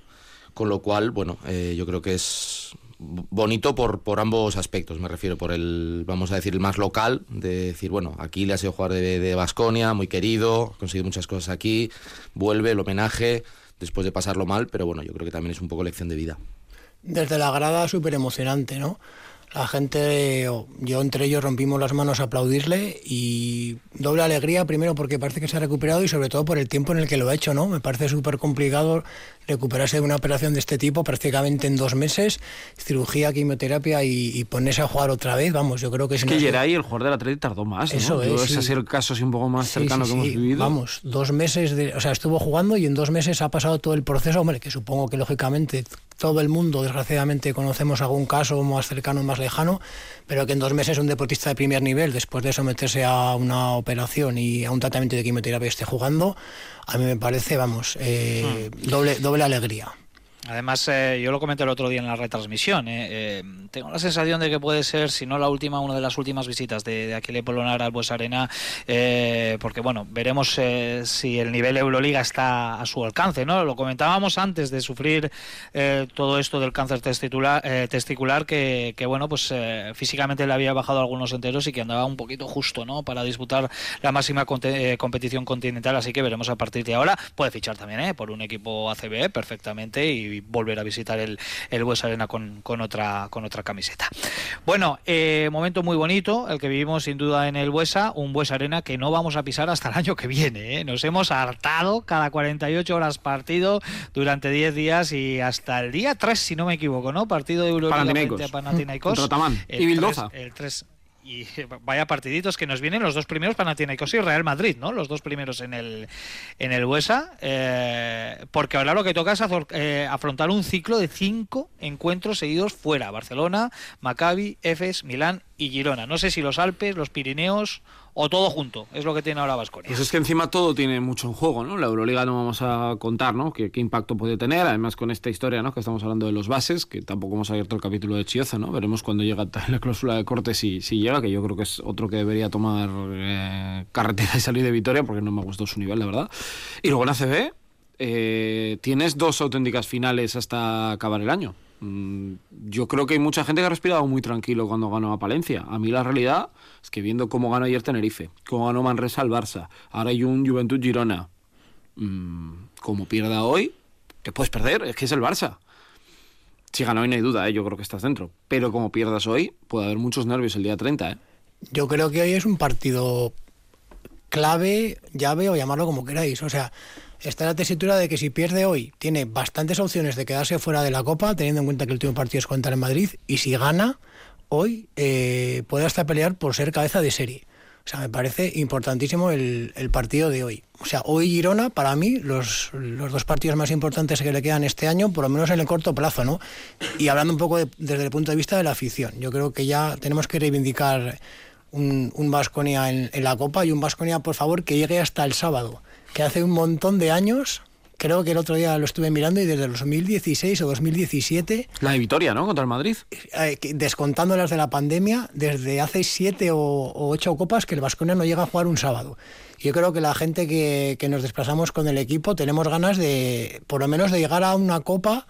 con lo cual, bueno, eh, yo creo que es bonito por, por ambos aspectos, me refiero por el, vamos a decir, el más local, de decir, bueno, aquí le ha sido jugar de Basconia, muy querido, ha conseguido muchas cosas aquí, vuelve el homenaje después de pasarlo mal, pero bueno, yo creo que también es un poco lección de vida. Desde la grada súper emocionante, ¿no? La gente, yo entre ellos rompimos las manos a aplaudirle y doble alegría, primero porque parece que se ha recuperado y sobre todo por el tiempo en el que lo ha hecho, ¿no? Me parece súper complicado recuperarse de una operación de este tipo prácticamente en dos meses, cirugía, quimioterapia y, y ponerse a jugar otra vez, vamos, yo creo que es... Es que Geray, el jugador del Atlético, tardó más, ¿no? Eso es, Ese ha sido el caso así un poco más cercano sí, sí, que hemos vivido. Vamos, dos meses, de, o sea, estuvo jugando y en dos meses ha pasado todo el proceso, hombre, que supongo que lógicamente todo el mundo, desgraciadamente, conocemos algún caso más cercano, más lejano, pero que en dos meses un deportista de primer nivel, después de someterse a una operación y a un tratamiento de quimioterapia esté jugando, a mí me parece, vamos, eh, hmm. doble, doble alegría. Además, eh, yo lo comenté el otro día en la retransmisión. Eh, eh, tengo la sensación de que puede ser, si no la última, una de las últimas visitas de, Aquile Polonar al Bues Arena, eh, porque bueno, veremos eh, si el nivel Euroliga está a su alcance. ¿no? Lo comentábamos antes de sufrir eh, todo esto del cáncer testicular, testicular que, que, bueno, pues físicamente le había bajado algunos enteros y que andaba un poquito justo ¿no? para disputar la máxima competición continental. Así que veremos a partir de ahora. Puede fichar también por un equipo ACB perfectamente y volver a visitar el, el Bues Arena con, con, otra, con otra camiseta. Bueno, eh, momento muy bonito, el que vivimos sin duda en el Buesa, un Bues Arena que no vamos a pisar hasta el año que viene. ¿eh? Nos hemos hartado cada 48 horas partido durante 10 días y hasta el día 3, si no me equivoco, ¿no? Partido de Euroliga frente a Panathinaikos. y Bildoza. El 3 y vaya partiditos que nos vienen los dos primeros Panathinaikos y Real Madrid, ¿no? Los dos primeros en el en el Buesa, eh, porque ahora lo que toca es eh, afrontar un ciclo de cinco encuentros seguidos fuera, Barcelona, Maccabi, Efes, Milán y Girona. No sé si los Alpes, los Pirineos o todo junto, es lo que tiene ahora Vasconia. Pues es que encima todo tiene mucho en juego, ¿no? La Euroliga no vamos a contar, ¿no? ¿Qué, impacto puede tener, además con esta historia, ¿no? Que estamos hablando de los bases, que tampoco hemos abierto el capítulo de Chioza, ¿no? Veremos cuando llega la cláusula de corte si, si llega, que yo creo que es otro que debería tomar eh, carretera y salir de Vitoria, porque no me gustado su nivel, la verdad. Y luego en ACB eh, tienes dos auténticas finales hasta acabar el año. Mm, yo creo que hay mucha gente que ha respirado muy tranquilo cuando ganó a Palencia. A mí la realidad es que viendo cómo ganó ayer Tenerife, cómo ganó Manresa al Barça, ahora hay un Juventud Girona, mmm, como pierda hoy, te puedes perder, es que es el Barça. Si ganó hoy no hay duda, ¿eh? yo creo que estás dentro. Pero como pierdas hoy, puede haber muchos nervios el día 30. ¿eh? Yo creo que hoy es un partido clave, llave o llamarlo como queráis. O sea, está la tesitura de que si pierde hoy tiene bastantes opciones de quedarse fuera de la Copa, teniendo en cuenta que el último partido es contra el Madrid, y si gana hoy eh, puede hasta pelear por ser cabeza de serie. O sea, me parece importantísimo el, partido de hoy. O sea, hoy Girona, para mí, los, los, dos partidos más importantes que le quedan este año, por lo menos en el corto plazo, ¿no? Y hablando un poco de, desde el punto de vista de la afición, yo creo que ya tenemos que reivindicar un, un Vasconia en, en la Copa y un Vasconia, por favor, que llegue hasta el sábado que hace un montón de años, creo que el otro día lo estuve mirando y desde el 2016 o 2017... La de Vitoria, ¿no? Contra el Madrid. Eh, descontando las de la pandemia, desde hace siete o, o ocho copas que el Vasconia no llega a jugar un sábado. Yo creo que la gente que, que, nos desplazamos con el equipo tenemos ganas de, por lo menos, de llegar a una copa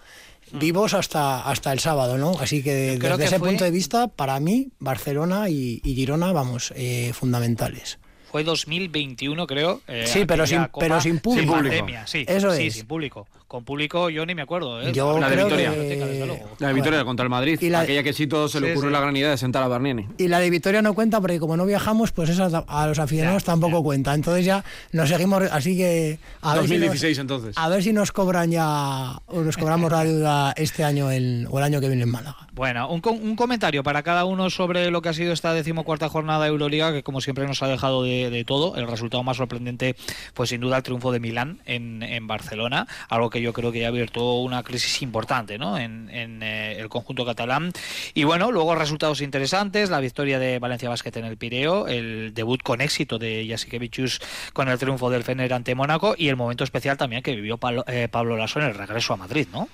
vivos hasta, hasta el sábado, ¿no? Así que desde que ese fue... punto de vista, para mí, Barcelona y, y Girona, vamos, eh, fundamentales fue 2021 creo. Eh, sí, pero sin, pero sin público. Sin pandemia, sí, Eso sí, es. sin público. Con público yo ni me acuerdo. ¿eh? Yo La de creo Vitoria. que- La victoria contra el Madrid. Y la- Aquella que Sito se le Sí, ocurrió sí. la gran idea de sentar a Barnieni. Y la de Vitoria no cuenta porque como no viajamos, pues esa a los aficionados tampoco cuenta. Entonces ya nos seguimos, así que a ver, si 2016 nos, entonces. a ver si nos cobran ya o nos cobramos la deuda este año en- o el año que viene en Málaga. Bueno, un, un comentario para cada uno sobre lo que ha sido esta decimocuarta jornada de Euroliga, que como siempre nos ha dejado de, de todo. El resultado más sorprendente, pues sin duda el triunfo de Milán en, en Barcelona, algo que yo creo que ya ha abierto una crisis importante ¿no? en, en, eh, el conjunto catalán. Y bueno, luego resultados interesantes, la victoria de Valencia Basket en el Pireo, el debut con éxito de Jasikevicius con el triunfo del Fener ante Mónaco y el momento especial también que vivió Pablo, eh, Pablo Lasso en el regreso a Madrid, ¿no?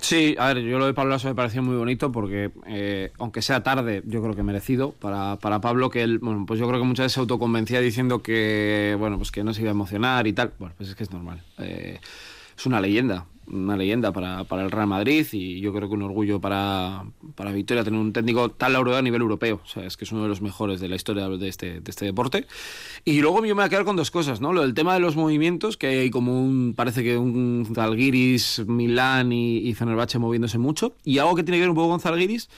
Sí, a ver, yo lo de Pablo Lasso me pareció muy bonito porque, eh, aunque sea tarde, yo creo que merecido para, para Pablo, que él, bueno, pues yo creo que muchas veces se autoconvencía diciendo que, bueno, pues que no se iba a emocionar y tal. Bueno, pues es que es normal. Eh, es una leyenda, una leyenda para, para el Real Madrid y yo creo que un orgullo para, para Victoria tener un técnico tan laureado a nivel europeo. O sea, es que es uno de los mejores de la historia de este, de este deporte. Y luego yo me voy a quedar con dos cosas, ¿no? Lo del tema de los movimientos, que hay como un, parece que un Zalgiris, Milán y, y Fenerbahce moviéndose mucho. Y algo que tiene que ver un poco con Zalgiris,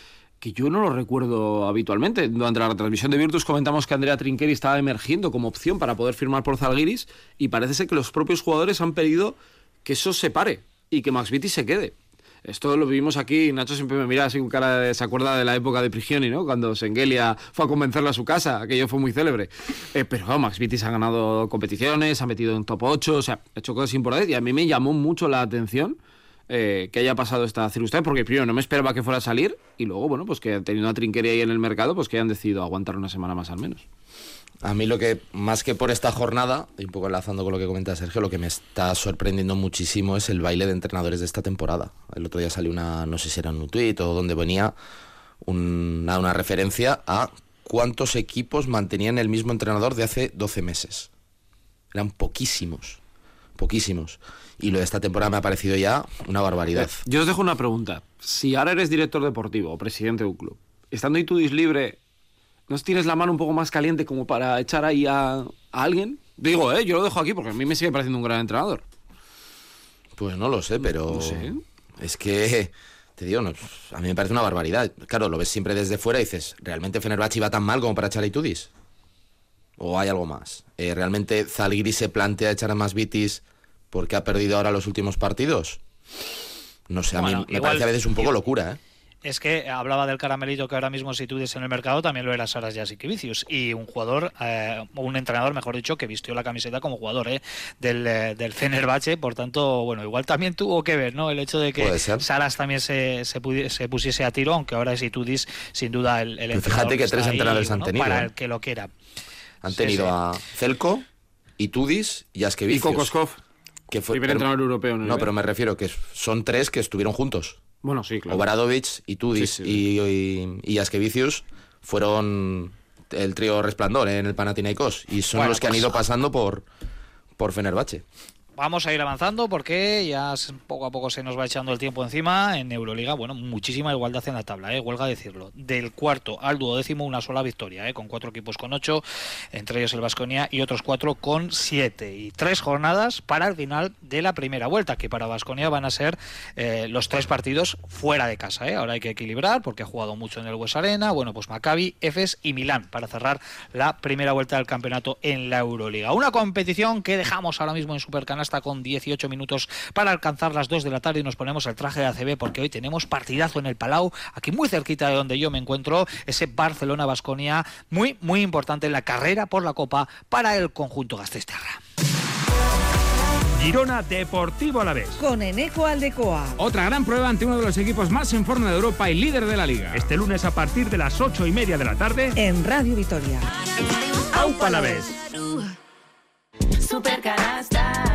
que yo no lo recuerdo habitualmente. Durante la retransmisión de Virtus comentamos que Andrea Trinqueri estaba emergiendo como opción para poder firmar por Zalgiris y parece ser que los propios jugadores han pedido que eso se pare y que Max Vitti se quede. Esto lo vivimos aquí, Nacho siempre me mira así con cara de, se acuerda de la época de Prigioni, ¿no? Cuando Sengelia fue a convencerle a su casa, aquello fue muy célebre. Eh, pero oh, Max Vitti se ha ganado competiciones, ha metido en top 8, o sea, ha hecho cosas importantes y a mí me llamó mucho la atención eh, que haya pasado esta circunstancia, porque primero no me esperaba que fuera a salir y luego, bueno, pues que teniendo una trinquería ahí en el mercado, pues que hayan decidido aguantar una semana más al menos. A mí lo que, más que por esta jornada, y un poco enlazando con lo que comenta Sergio, lo que me está sorprendiendo muchísimo es el baile de entrenadores de esta temporada. El otro día salió una, no sé si era en un tuit o donde venía una, una referencia a cuántos equipos mantenían el mismo entrenador de hace 12 meses. Eran poquísimos, poquísimos. Y lo de esta temporada me ha parecido ya una barbaridad. Yo os dejo una pregunta. Si ahora eres director deportivo o presidente de un club, estando Itudis libre, ¿no os tienes la mano un poco más caliente como para echar ahí a, a alguien? Digo, ¿eh? Yo lo dejo aquí porque a mí me sigue pareciendo un gran entrenador. Pues no lo sé, pero No sé. es que te digo, no, a mí me parece una barbaridad. Claro, lo ves siempre desde fuera y dices, ¿realmente Fenerbahce iba tan mal como para echar a Itudis? ¿O hay algo más? Eh, ¿Realmente Zalgiris se plantea echar a más Vitis porque ha perdido ahora los últimos partidos? No sé, a mí me igual- parece a veces un poco locura, ¿eh? Es que hablaba del caramelito que ahora mismo si tú dices en el mercado también lo era Saras Jasikevicius y un jugador, eh, un entrenador, mejor dicho, que vistió la camiseta como jugador eh, del, eh, del Fenerbahce, por tanto, bueno, igual también tuvo que ver, ¿no? El hecho de que. Saras también se, se, pusiese a tiro, aunque ahora es Itudis, sin duda el, entrenador fíjate que tres ahí, entrenadores han bueno, tenido, Para ¿eh? el que lo quiera. Han Sí, tenido sí. a Celco, Itudis y Y Askevicius. Kokoskov, que fue, primer entrenador europeo. en el No, nivel. pero me refiero que son tres que estuvieron juntos. Bueno, sí, claro. Obradovic, Itudis Sí, sí, y, y, y fueron el trío resplandor en el Panathinaikos y son Bueno, los que han pues- ido pasando por, por Fenerbahce. Vamos a ir avanzando porque ya poco a poco se nos va echando el tiempo encima. En Euroliga, bueno, muchísima igualdad en la tabla, ¿eh? huelga decirlo. Del cuarto al duodécimo, una sola victoria, ¿eh? con cuatro equipos con ocho, entre ellos el Vasconia y otros cuatro con siete. Y tres jornadas para el final de la primera vuelta, que para Vasconia van a ser eh, los tres partidos fuera de casa. ¿eh? Ahora hay que equilibrar porque ha jugado mucho en el West Arena. Bueno, pues Maccabi, Efes y Milán para cerrar la primera vuelta del campeonato en la Euroliga. Una competición que dejamos ahora mismo en Supercanasta con 18 minutos para alcanzar las 2 de la tarde y nos ponemos el traje de ACB porque hoy tenemos partidazo en el Palau, aquí muy cerquita de donde yo me encuentro, ese Barcelona-Basconia, muy, muy importante en la carrera por la Copa para el conjunto Gasteiztarra. Girona Deportivo a la vez. Con Eneco Aldecoa. Otra gran prueba ante uno de los equipos más en forma de Europa y líder de la liga. Este lunes a partir de las ocho y media de la tarde. En Radio Vitoria. ¡Aupa a la vez! Super canasta.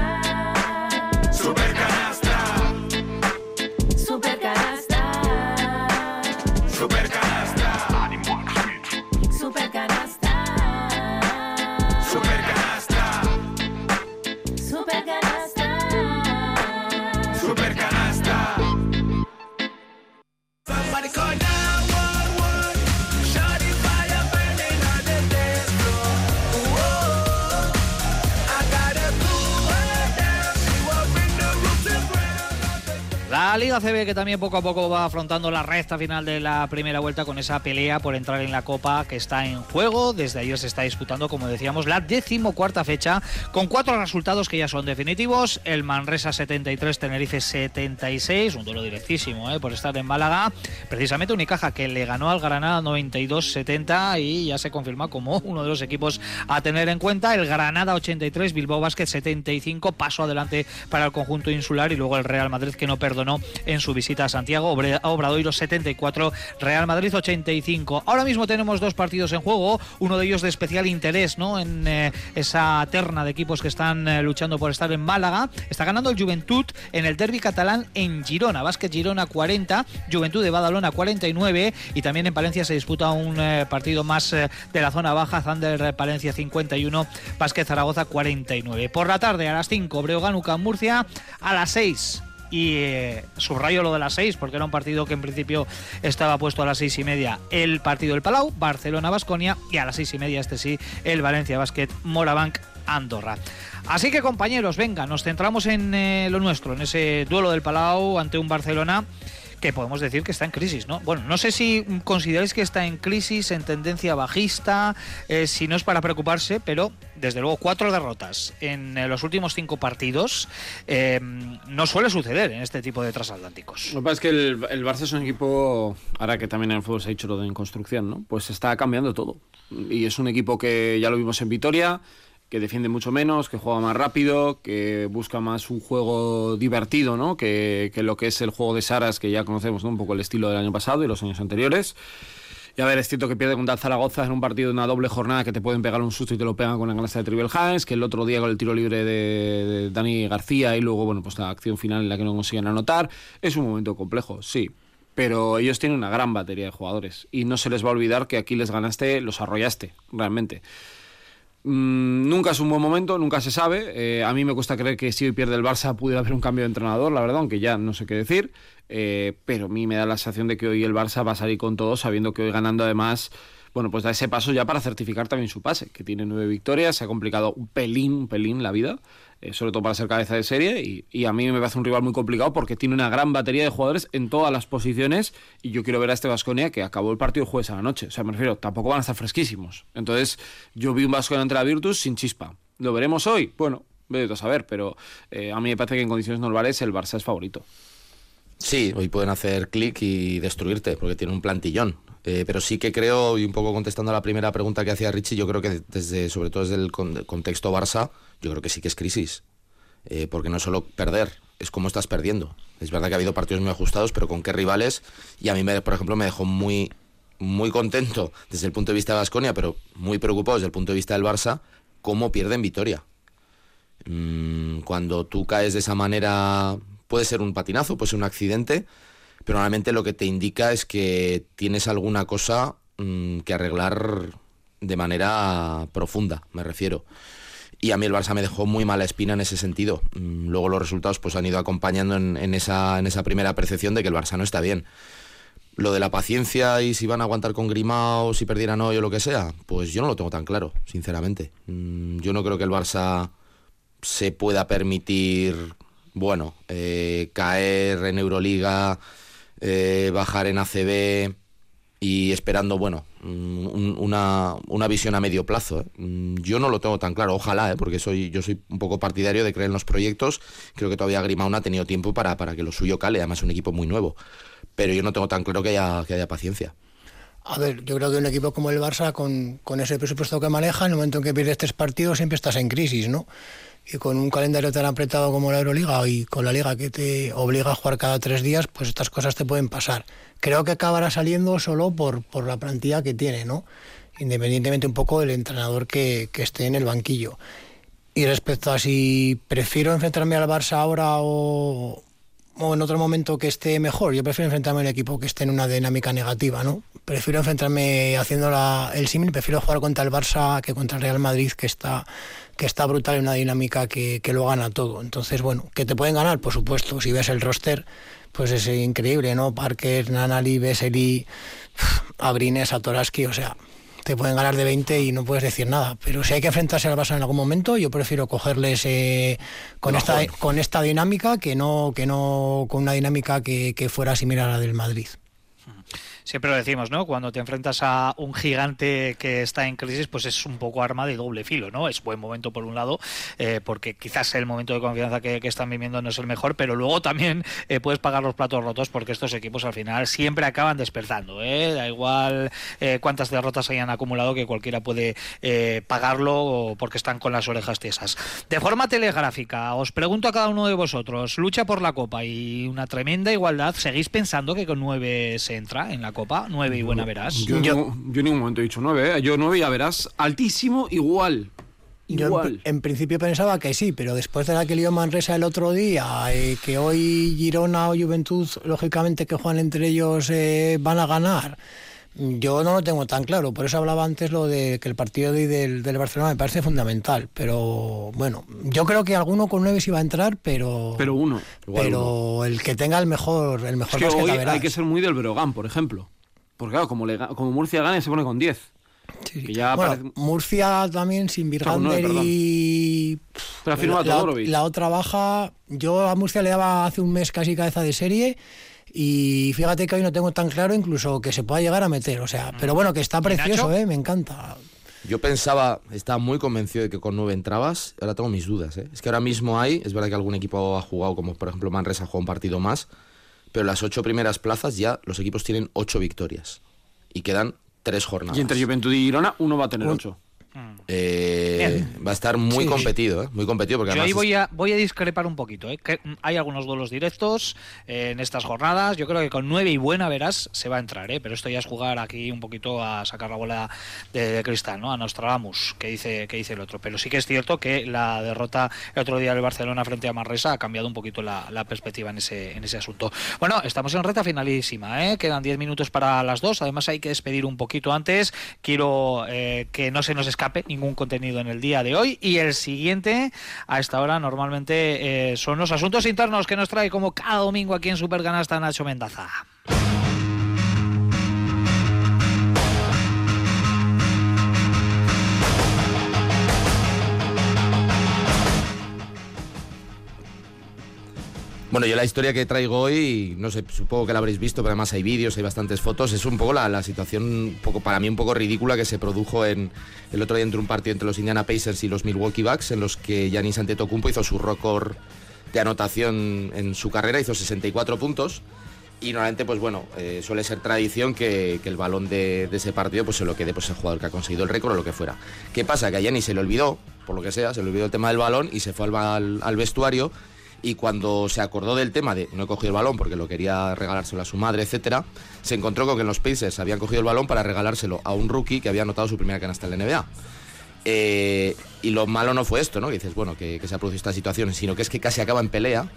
La Liga CB que también poco a poco va afrontando la recta final de la primera vuelta con esa pelea por entrar en la Copa que está en juego. Desde ayer se está disputando, como decíamos, la decimocuarta fecha con cuatro resultados que ya son definitivos. El Manresa 73, Tenerife 76, un duelo directísimo ¿eh? por estar en Málaga. Precisamente Unicaja que le ganó al Granada 92-70 y ya se confirma como uno de los equipos a tener en cuenta. El Granada 83, Bilbao Basket 75, paso adelante para el conjunto insular y luego el Real Madrid que no perdonó en su visita a Santiago, Obradoiro 74, Real Madrid 85. Ahora mismo tenemos dos partidos en juego, uno de ellos de especial interés, ¿no? En eh, esa terna de equipos que están eh, luchando por estar en Málaga. Está ganando el Juventud en el derby catalán en Girona, Básquet Girona 40, Juventud de Badalona 49 y también en Palencia se disputa un eh, partido más de la zona baja, eh, Palencia 51, Básquet Zaragoza 49. Por la tarde a las 5, Breogán Murcia, a las 6 y eh, subrayo lo de las 6 porque era un partido que en principio estaba puesto a las seis y media el partido del Palau, Barcelona Basconia y a las seis y media este sí el Valencia Basket Morabank Andorra. Así que compañeros, venga, nos centramos en eh, lo nuestro, en ese duelo del Palau ante un Barcelona que podemos decir que está en crisis, ¿no? Bueno, no sé si consideráis que está en crisis, en tendencia bajista, eh, si no es para preocuparse, pero desde luego cuatro derrotas en eh, los últimos cinco partidos eh, no suele suceder en este tipo de transatlánticos. Lo que pasa es que el, Barça es un equipo, ahora que también en el fútbol se ha dicho lo de en construcción, ¿no? Pues está cambiando todo. Y es un equipo que ya lo vimos en Vitoria, que defiende mucho menos, que juega más rápido, que busca más un juego divertido, ¿no? Que, que lo que es el juego de Saras, que ya conocemos ¿no? un poco el estilo del año pasado y los años anteriores. Y a ver, es cierto que pierde contra el Zaragoza en un partido de una doble jornada que te pueden pegar un susto y te lo pegan con la canasta de Tribal Hans, que el otro día con el tiro libre de, de Dani García y luego, bueno, pues la acción final en la que no consiguen anotar. Es un momento complejo, sí. Pero ellos tienen una gran batería de jugadores y no se les va a olvidar que aquí les ganaste, los arrollaste, realmente. Mm, nunca es un buen momento, nunca se sabe. Eh, a mí me cuesta creer que si hoy pierde el Barça pudiera haber un cambio de entrenador, la verdad, aunque ya no sé qué decir. Eh, pero a mí me da la sensación de que hoy el Barça va a salir con todo, sabiendo que hoy ganando además, bueno, pues da ese paso ya para certificar también su pase, que tiene nueve victorias, se ha complicado pelín, un pelín la vida, eh, sobre todo para ser cabeza de serie, y, y a mí me parece un rival muy complicado porque tiene una gran batería de jugadores en todas las posiciones, y yo quiero ver a este Vasconia que acabó el partido jueves a la noche, o sea, me refiero, tampoco van a estar fresquísimos. Entonces, yo vi un Vasconia entre la Virtus sin chispa. ¿Lo veremos hoy? Bueno, vete a saber, pero eh, a mí me parece que en condiciones normales el Barça es favorito. Sí, hoy pueden hacer clic y destruirte, porque tiene un plantillón. Eh, pero sí que creo, y un poco contestando a la primera pregunta que hacía Richie, yo creo que desde, sobre todo desde el con- contexto Barça, yo creo que sí que es crisis. Eh, porque no es solo perder, es cómo estás perdiendo. Es verdad que ha habido partidos muy ajustados, pero con qué rivales. Y a mí, me, por ejemplo, me dejó muy, muy contento desde el punto de vista de Vasconia, pero muy preocupado desde el punto de vista del Barça, cómo pierden Vitoria. Mm, cuando tú caes de esa manera, puede ser un patinazo, puede ser un accidente, pero normalmente lo que te indica es que tienes alguna cosa mm, que arreglar de manera profunda, me refiero. Y a mí el Barça me dejó muy mala espina en ese sentido. Mm, Luego los resultados pues han ido acompañando en, esa, en esa primera percepción de que el Barça no está bien. Lo de la paciencia y si van a aguantar con Grimao, si perdieran hoy o lo que sea, pues yo no lo tengo tan claro, sinceramente. Mm, Yo no creo que el Barça se pueda permitir, bueno, eh, caer en Euroliga, eh, bajar en ACB y esperando, bueno, un- una, una visión a medio plazo. ¿eh? Mm, Yo no lo tengo tan claro, ojalá, ¿eh? porque soy, yo soy un poco partidario de creer en los proyectos. Creo que todavía Grimao no ha tenido tiempo para, para que lo suyo cale, además es un equipo muy nuevo. Pero yo no tengo tan claro que haya, que haya paciencia. A ver, yo creo que un equipo como el Barça, con, con ese presupuesto que maneja, en el momento en que pierdes tres partidos, siempre estás en crisis, ¿no? Y con un calendario tan apretado como la Euroliga y con la Liga que te obliga a jugar cada tres días, pues estas cosas te pueden pasar. Creo que acabará saliendo solo por, por la plantilla que tiene, ¿no? Independientemente un poco del entrenador que, que esté en el banquillo. Y respecto a si prefiero enfrentarme al Barça ahora o, o en otro momento que esté mejor, yo prefiero enfrentarme a un equipo que esté en una dinámica negativa, ¿no? Prefiero enfrentarme haciendo la- el símil, prefiero jugar contra el Barça que contra el Real Madrid, que está, que está brutal en una dinámica que, que lo gana todo. Entonces, bueno, ¿que te pueden ganar? Por supuesto, si ves el roster, pues es increíble, ¿no? Parker, Nanali, Vesely, Abrines, Satoraski, o sea, te pueden ganar de 20 y no puedes decir nada. Pero si hay que enfrentarse al Barça en algún momento, yo prefiero cogerles eh, con, esta, con esta dinámica que no, que no con una dinámica que, que fuera similar a la del Madrid. Siempre lo decimos, ¿no? Cuando te enfrentas a un gigante que está en crisis, pues es un poco arma de doble filo, ¿no? Es buen momento por un lado, eh, porque quizás el momento de confianza que, que están viviendo no es el mejor, pero luego también eh, puedes pagar los platos rotos porque estos equipos al final siempre acaban despertando, ¿eh? Da igual eh, cuántas derrotas hayan acumulado que cualquiera puede pagarlo porque están con las orejas tiesas. De forma telegráfica, os pregunto a cada uno de vosotros, lucha por la Copa y una tremenda igualdad, ¿seguís pensando que con nueve se entra en la Copa? Nueve y buena verás. Yo, yo, yo en ningún momento he dicho nueve, ¿eh? yo nueve ya verás, altísimo, igual. Yo en, Igual. en principio pensaba que sí, pero después de la que lió Manresa el otro día, eh, que hoy Girona o Juventud, lógicamente que juegan entre ellos, eh, van a ganar. Yo no lo tengo tan claro, por eso hablaba antes lo de que el partido de hoy del, del Barcelona me parece fundamental. Pero bueno, yo creo que alguno con nueve sí va a entrar, pero. Pero uno. pero el que tenga el mejor, el Es mejor que básquet, hoy la hay que ser muy del Breogán, por ejemplo. Porque claro, como, le como Murcia gane, se pone con 10. Que ya Bueno, parece- Murcia también sin Virgander y Pero ha firmado la, Todorovic. la otra baja, yo a Murcia le daba hace un mes casi cabeza de serie y fíjate que hoy no tengo tan claro incluso que se pueda llegar a meter, o sea, pero bueno, que está precioso, eh, me encanta. Yo pensaba, estaba muy convencido de que con nueve entrabas, ahora tengo mis dudas. ¿eh? Es que ahora mismo hay, es verdad que algún equipo ha jugado, como por ejemplo Manresa ha jugado un partido más, pero las ocho primeras plazas ya los equipos tienen ocho victorias y quedan tres jornadas. Y entre Juventud y Girona, uno va a tener 8. Eh, va a estar muy Sí. competido, ¿eh? muy competido porque Yo ahí voy a, voy a discrepar un poquito. ¿eh? Que, mm, hay algunos duelos directos eh, en estas jornadas. Yo creo que con nueve y buena verás se va a entrar, ¿eh? pero esto ya es jugar aquí un poquito a sacar la bola de, de cristal, ¿no? a Nostradamus, que dice, que dice el otro. Pero sí que es cierto que la derrota el otro día del Barcelona frente a Manresa ha cambiado un poquito la, la perspectiva en ese, en ese asunto. Bueno, estamos en reta finalísima, ¿eh? quedan 10 minutos para las dos. Además, hay que despedir un poquito antes. Quiero que no se nos ningún contenido en el día de hoy. Y el siguiente, a esta hora, normalmente eh, son los asuntos internos que nos trae como cada domingo aquí en Supercanasta Nacho Mendaza. Bueno, yo la historia que traigo hoy, no sé, supongo que la habréis visto, pero además hay vídeos, hay bastantes fotos, es un poco la, la situación, poco, para mí un poco ridícula que se produjo en el otro día entre un partido entre los Indiana Pacers y los Milwaukee Bucks, en los que Giannis Antetokounmpo hizo su récord de anotación en su carrera, hizo 64 puntos. Y normalmente, pues bueno, eh, suele ser tradición que, que el balón de, ese partido pues se lo quede pues, el jugador que ha conseguido el récord o lo que fuera. ¿Qué pasa? Que a Giannis se le olvidó, por lo que sea, se le olvidó el tema del balón y se fue al vestuario y cuando se acordó del tema de no he cogido el balón porque lo quería regalárselo a su madre, etcétera, se encontró con que en los Pacers habían cogido el balón para regalárselo a un rookie que había anotado su primera canasta en la NBA. Eh, y lo malo no fue esto, ¿no? Que dices, bueno, que, se ha producido esta situación, sino que es que casi acaba en pelea,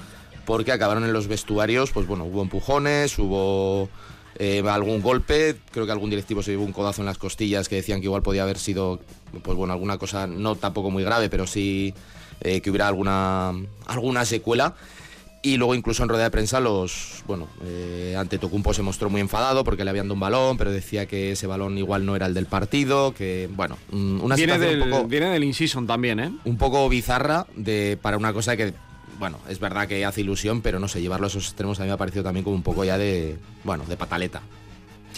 porque acabaron en los vestuarios, pues bueno, hubo empujones, hubo eh, algún golpe, creo que algún directivo se llevó un codazo en las costillas que decían que igual podía haber sido, pues bueno, alguna cosa no tampoco muy grave, pero sí eh, que hubiera alguna, alguna secuela. Y luego incluso en rueda de prensa los, bueno, eh, ante Tocumpo se mostró muy enfadado porque le habían dado un balón, pero decía que ese balón igual no era el del partido, que bueno, mm, una Viene situación del, un poco viene del in-season también, ¿eh? un poco bizarra de, para una cosa que, bueno, es verdad que hace ilusión, pero no sé, llevarlo a esos extremos a mí me ha parecido también como un poco ya de, bueno, de pataleta.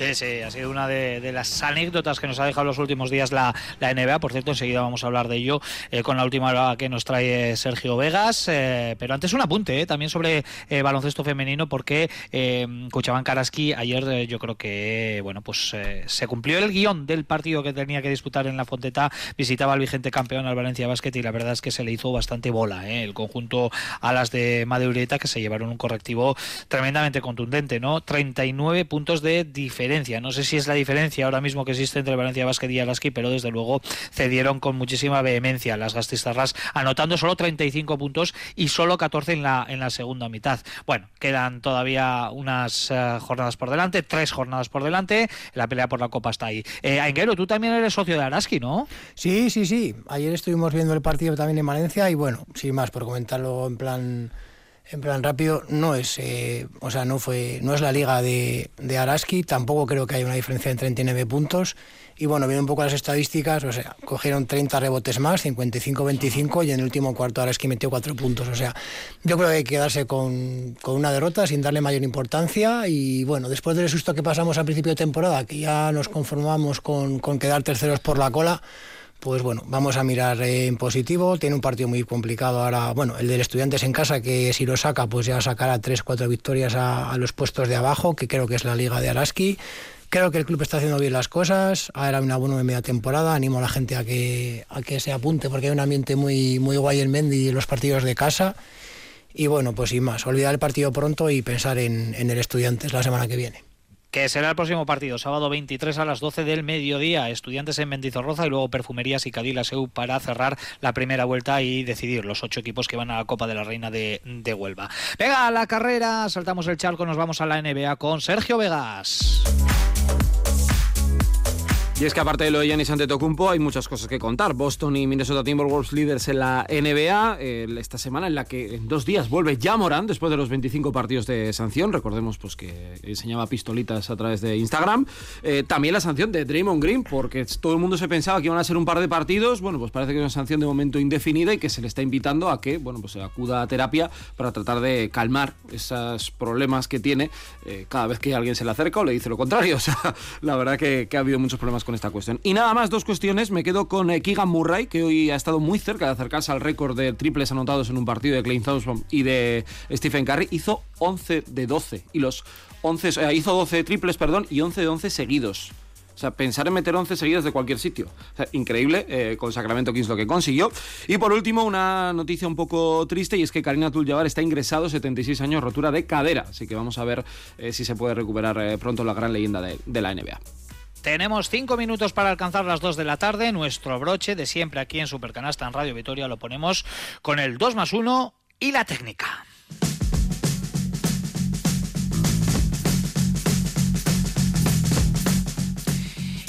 Sí, sí, ha sido una de, las anécdotas que nos ha dejado los últimos días la, NBA. Por cierto, enseguida vamos a hablar de ello eh, con la última que nos trae Sergio Vegas. Eh, pero antes un apunte eh, también sobre eh, baloncesto femenino, porque eh, Cuchaban Karaski ayer eh, yo creo que bueno pues eh, se cumplió el guion del partido que tenía que disputar en la Fonteta. Visitaba al vigente campeón al Valencia Basket y la verdad es que se le hizo bastante bola eh, el conjunto a las de Madeureta que se llevaron un correctivo tremendamente contundente, ¿no? 39 puntos de diferencia. No sé si es la diferencia ahora mismo que existe entre el Valencia Basket y Alaski, pero desde luego cedieron con muchísima vehemencia las gastistarras, anotando solo 35 puntos y solo 14 en la, en la segunda mitad. Bueno, quedan todavía unas eh, jornadas por delante, tres jornadas por delante. La pelea por la Copa está ahí. Eh, Ainguero, tú también eres socio de Araski, ¿no? Sí, sí, sí. Ayer estuvimos viendo el partido también en Valencia y bueno, sin más, por comentarlo en plan en plan rápido, no es, eh, o sea, no fue, no es la liga de, de Araski, tampoco creo que haya una diferencia de 39 puntos. Y bueno, viendo un poco las estadísticas, o sea, cogieron 30 rebotes más, 55-25, y en el último cuarto Araski metió 4 puntos. O sea, yo creo que hay que quedarse con, con una derrota sin darle mayor importancia. Y bueno, después del susto que pasamos al principio de temporada, que ya nos conformamos con, con quedar terceros por la cola, pues bueno, vamos a mirar en positivo. Tiene un partido muy complicado ahora. Bueno, el del Estudiantes en casa, que si lo saca, pues ya sacará 3-4 victorias a, los puestos de abajo, que creo que es la liga de Araski. Creo que el club está haciendo bien las cosas. Ahora una buena media temporada. Animo a la gente a que, a que se apunte porque hay un ambiente muy, muy guay en Mendy y los partidos de casa. Y bueno, pues sin más, olvidar el partido pronto y pensar en, en el Estudiantes la semana que viene. Que será el próximo partido, sábado 23 a las 12 del mediodía. Estudiantes en Mendizorroza y luego Perfumerías y Cadillac-Seu para cerrar la primera vuelta y decidir los ocho equipos que van a la Copa de la Reina de, Huelva. Venga, la carrera, saltamos el charco, nos vamos a la NBA con Sergio Vegas. Y es que aparte de lo de Giannis Antetokounmpo hay muchas cosas que contar. Boston y Minnesota Timberwolves líderes en la NBA eh, esta semana en la que en dos días vuelve ya Morán después de los 25 partidos de sanción. Recordemos pues que enseñaba pistolitas a través de Instagram. Eh, también la sanción de Draymond Green porque todo el mundo se pensaba que iban a ser un par de partidos. Bueno, pues parece que es una sanción de momento indefinida y que se le está invitando a que bueno pues acuda a terapia para tratar de calmar esos problemas que tiene eh, cada vez que alguien se le acerca o le dice lo contrario. O sea, la verdad que, que ha habido muchos problemas con esta cuestión. Y nada más, dos cuestiones. Me quedo con eh, Keegan Murray, que hoy ha estado muy cerca de acercarse al récord de triples anotados en un partido de Clay Thompson y de Stephen Curry. Hizo 11 de 12. Y los 11, eh, hizo 12 triples, perdón, y 11 de 11 seguidos. O sea, pensar en meter 11 seguidas de cualquier sitio. O sea, increíble, eh, con Sacramento Kings lo que consiguió. Y por último, una noticia un poco triste, y es que Karina Abdul-Jabbar está ingresado, 76 años, rotura de cadera. Así que vamos a ver eh, si se puede recuperar eh, pronto la gran leyenda de la NBA. Tenemos cinco minutos para alcanzar las 2 de la tarde. Nuestro broche de siempre aquí en Supercanasta en Radio Vitoria lo ponemos con el 2 más 1 y la técnica.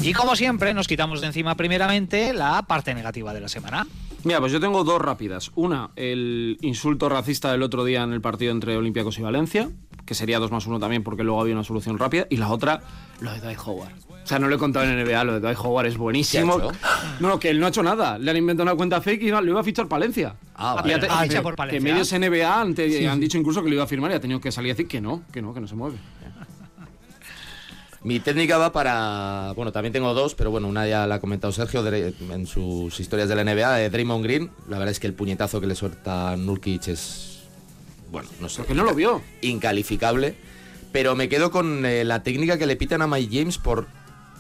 Y como siempre, nos quitamos de encima primeramente la parte negativa de la semana. Mira, pues yo tengo dos rápidas. Una, el insulto racista del otro día en el partido entre Olympiacos y Valencia, que sería 2 más 1 también porque luego había una solución rápida. Y la otra, lo de Dwight Howard. O sea, no lo he contado en NBA, lo de Dwight Howard es buenísimo. ¿Qué ha hecho? No, no, que él no ha hecho nada. Le han inventado una cuenta fake y lo iba a fichar Palencia. Ah, vale. te- Ah, que- ficha por que Palencia. medios NBA han, te- han dicho incluso que lo iba a firmar y ha tenido que salir a decir que no, que no, que no se mueve. Mi técnica va para. Bueno, también tengo dos, pero bueno, una ya la ha comentado Sergio en sus historias de la NBA, de Draymond Green. La verdad es que el puñetazo que le suelta Nurkic es. Bueno, no sé. Porque no lo vio. Incalificable. Pero me quedo con eh, la técnica que le pitan a Mike James por,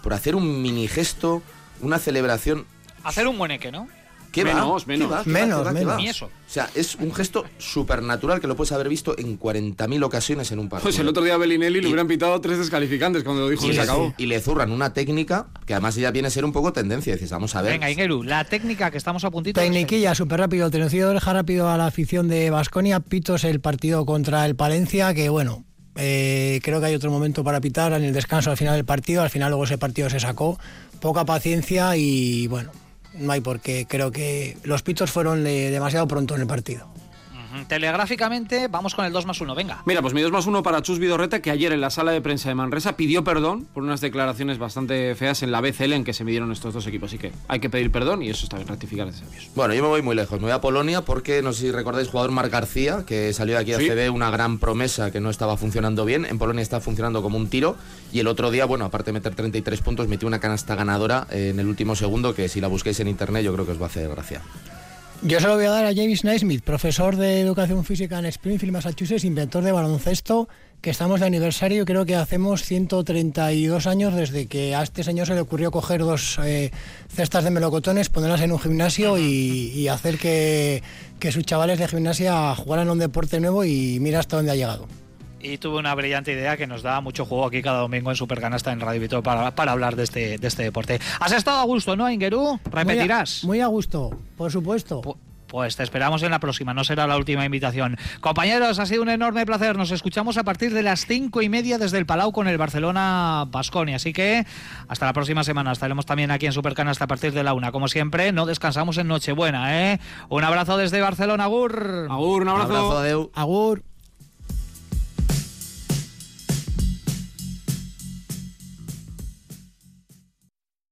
por hacer un mini gesto, una celebración. Hacer un mueneque, ¿no? ¿Qué va? Menos, ¿Qué menos. va? ¿Qué va? Menos, ¿Qué va? ¿Qué menos. va? Ni eso. O sea, es un gesto supernatural que lo puedes haber visto en 40.000 ocasiones en un partido. Pues el otro día a Bellinelli le hubieran pitado tres descalificantes cuando lo dijo y y se le, acabó. y le zurran una técnica que además ya viene a ser un poco tendencia. Dices, vamos a ver. Venga, Ingeru, la técnica que estamos a puntito. de Tecniquilla, súper rápido. Tenocido de dejar rápido a la afición de Basconia. Pitos el partido contra el Palencia, que bueno, eh, creo que hay otro momento para pitar en el descanso al final del partido. Al final luego ese partido se sacó. Poca paciencia y bueno, no hay por qué. Creo que los pitos fueron eh, demasiado pronto en el partido. Telegráficamente, vamos con el 2 más 1, venga. Mira, pues mi 2 más 1 para Chus Vidorreta, que ayer en la sala de prensa de Manresa pidió perdón por unas declaraciones bastante feas en la BCL en que se midieron estos dos equipos. Así que hay que pedir perdón y eso está bien, rectificar ese envíos. Bueno, yo me voy muy lejos. Me voy a Polonia porque no sé si recordáis jugador Marc García, que salió de aquí a Sí. CB, una gran promesa que no estaba funcionando bien. En Polonia está funcionando como un tiro. Y el otro día, bueno, aparte de meter 33 puntos, metió una canasta ganadora en el último segundo que si la busquéis en internet yo creo que os va a hacer gracia. Yo se lo voy a dar a James Naismith, profesor de educación física en Springfield, Massachusetts, inventor de baloncesto, que estamos de aniversario, creo que hacemos 132 años desde que a este señor se le ocurrió coger dos eh, cestas de melocotones, ponerlas en un gimnasio y, y hacer que, que sus chavales de gimnasia jugaran un deporte nuevo y mira hasta dónde ha llegado. Y tuve una brillante idea que nos da mucho juego aquí cada domingo en Supercanasta en Radio Vitor para, para hablar de este, de este deporte. ¿Has estado a gusto, no, Ingeru? ¿Repetirás? Muy a, muy a gusto, por supuesto. Pu- Pues te esperamos en la próxima, no será la última invitación. Compañeros, ha sido un enorme placer. Nos escuchamos a partir de las cinco y media desde el Palau con el Barcelona Basconi. Así que hasta la próxima semana. Estaremos también aquí en Supercanasta a partir de la una. Como siempre, no descansamos en Nochebuena, ¿eh? Un abrazo desde Barcelona, Agur. Agur, un abrazo. Un abrazo. Agur.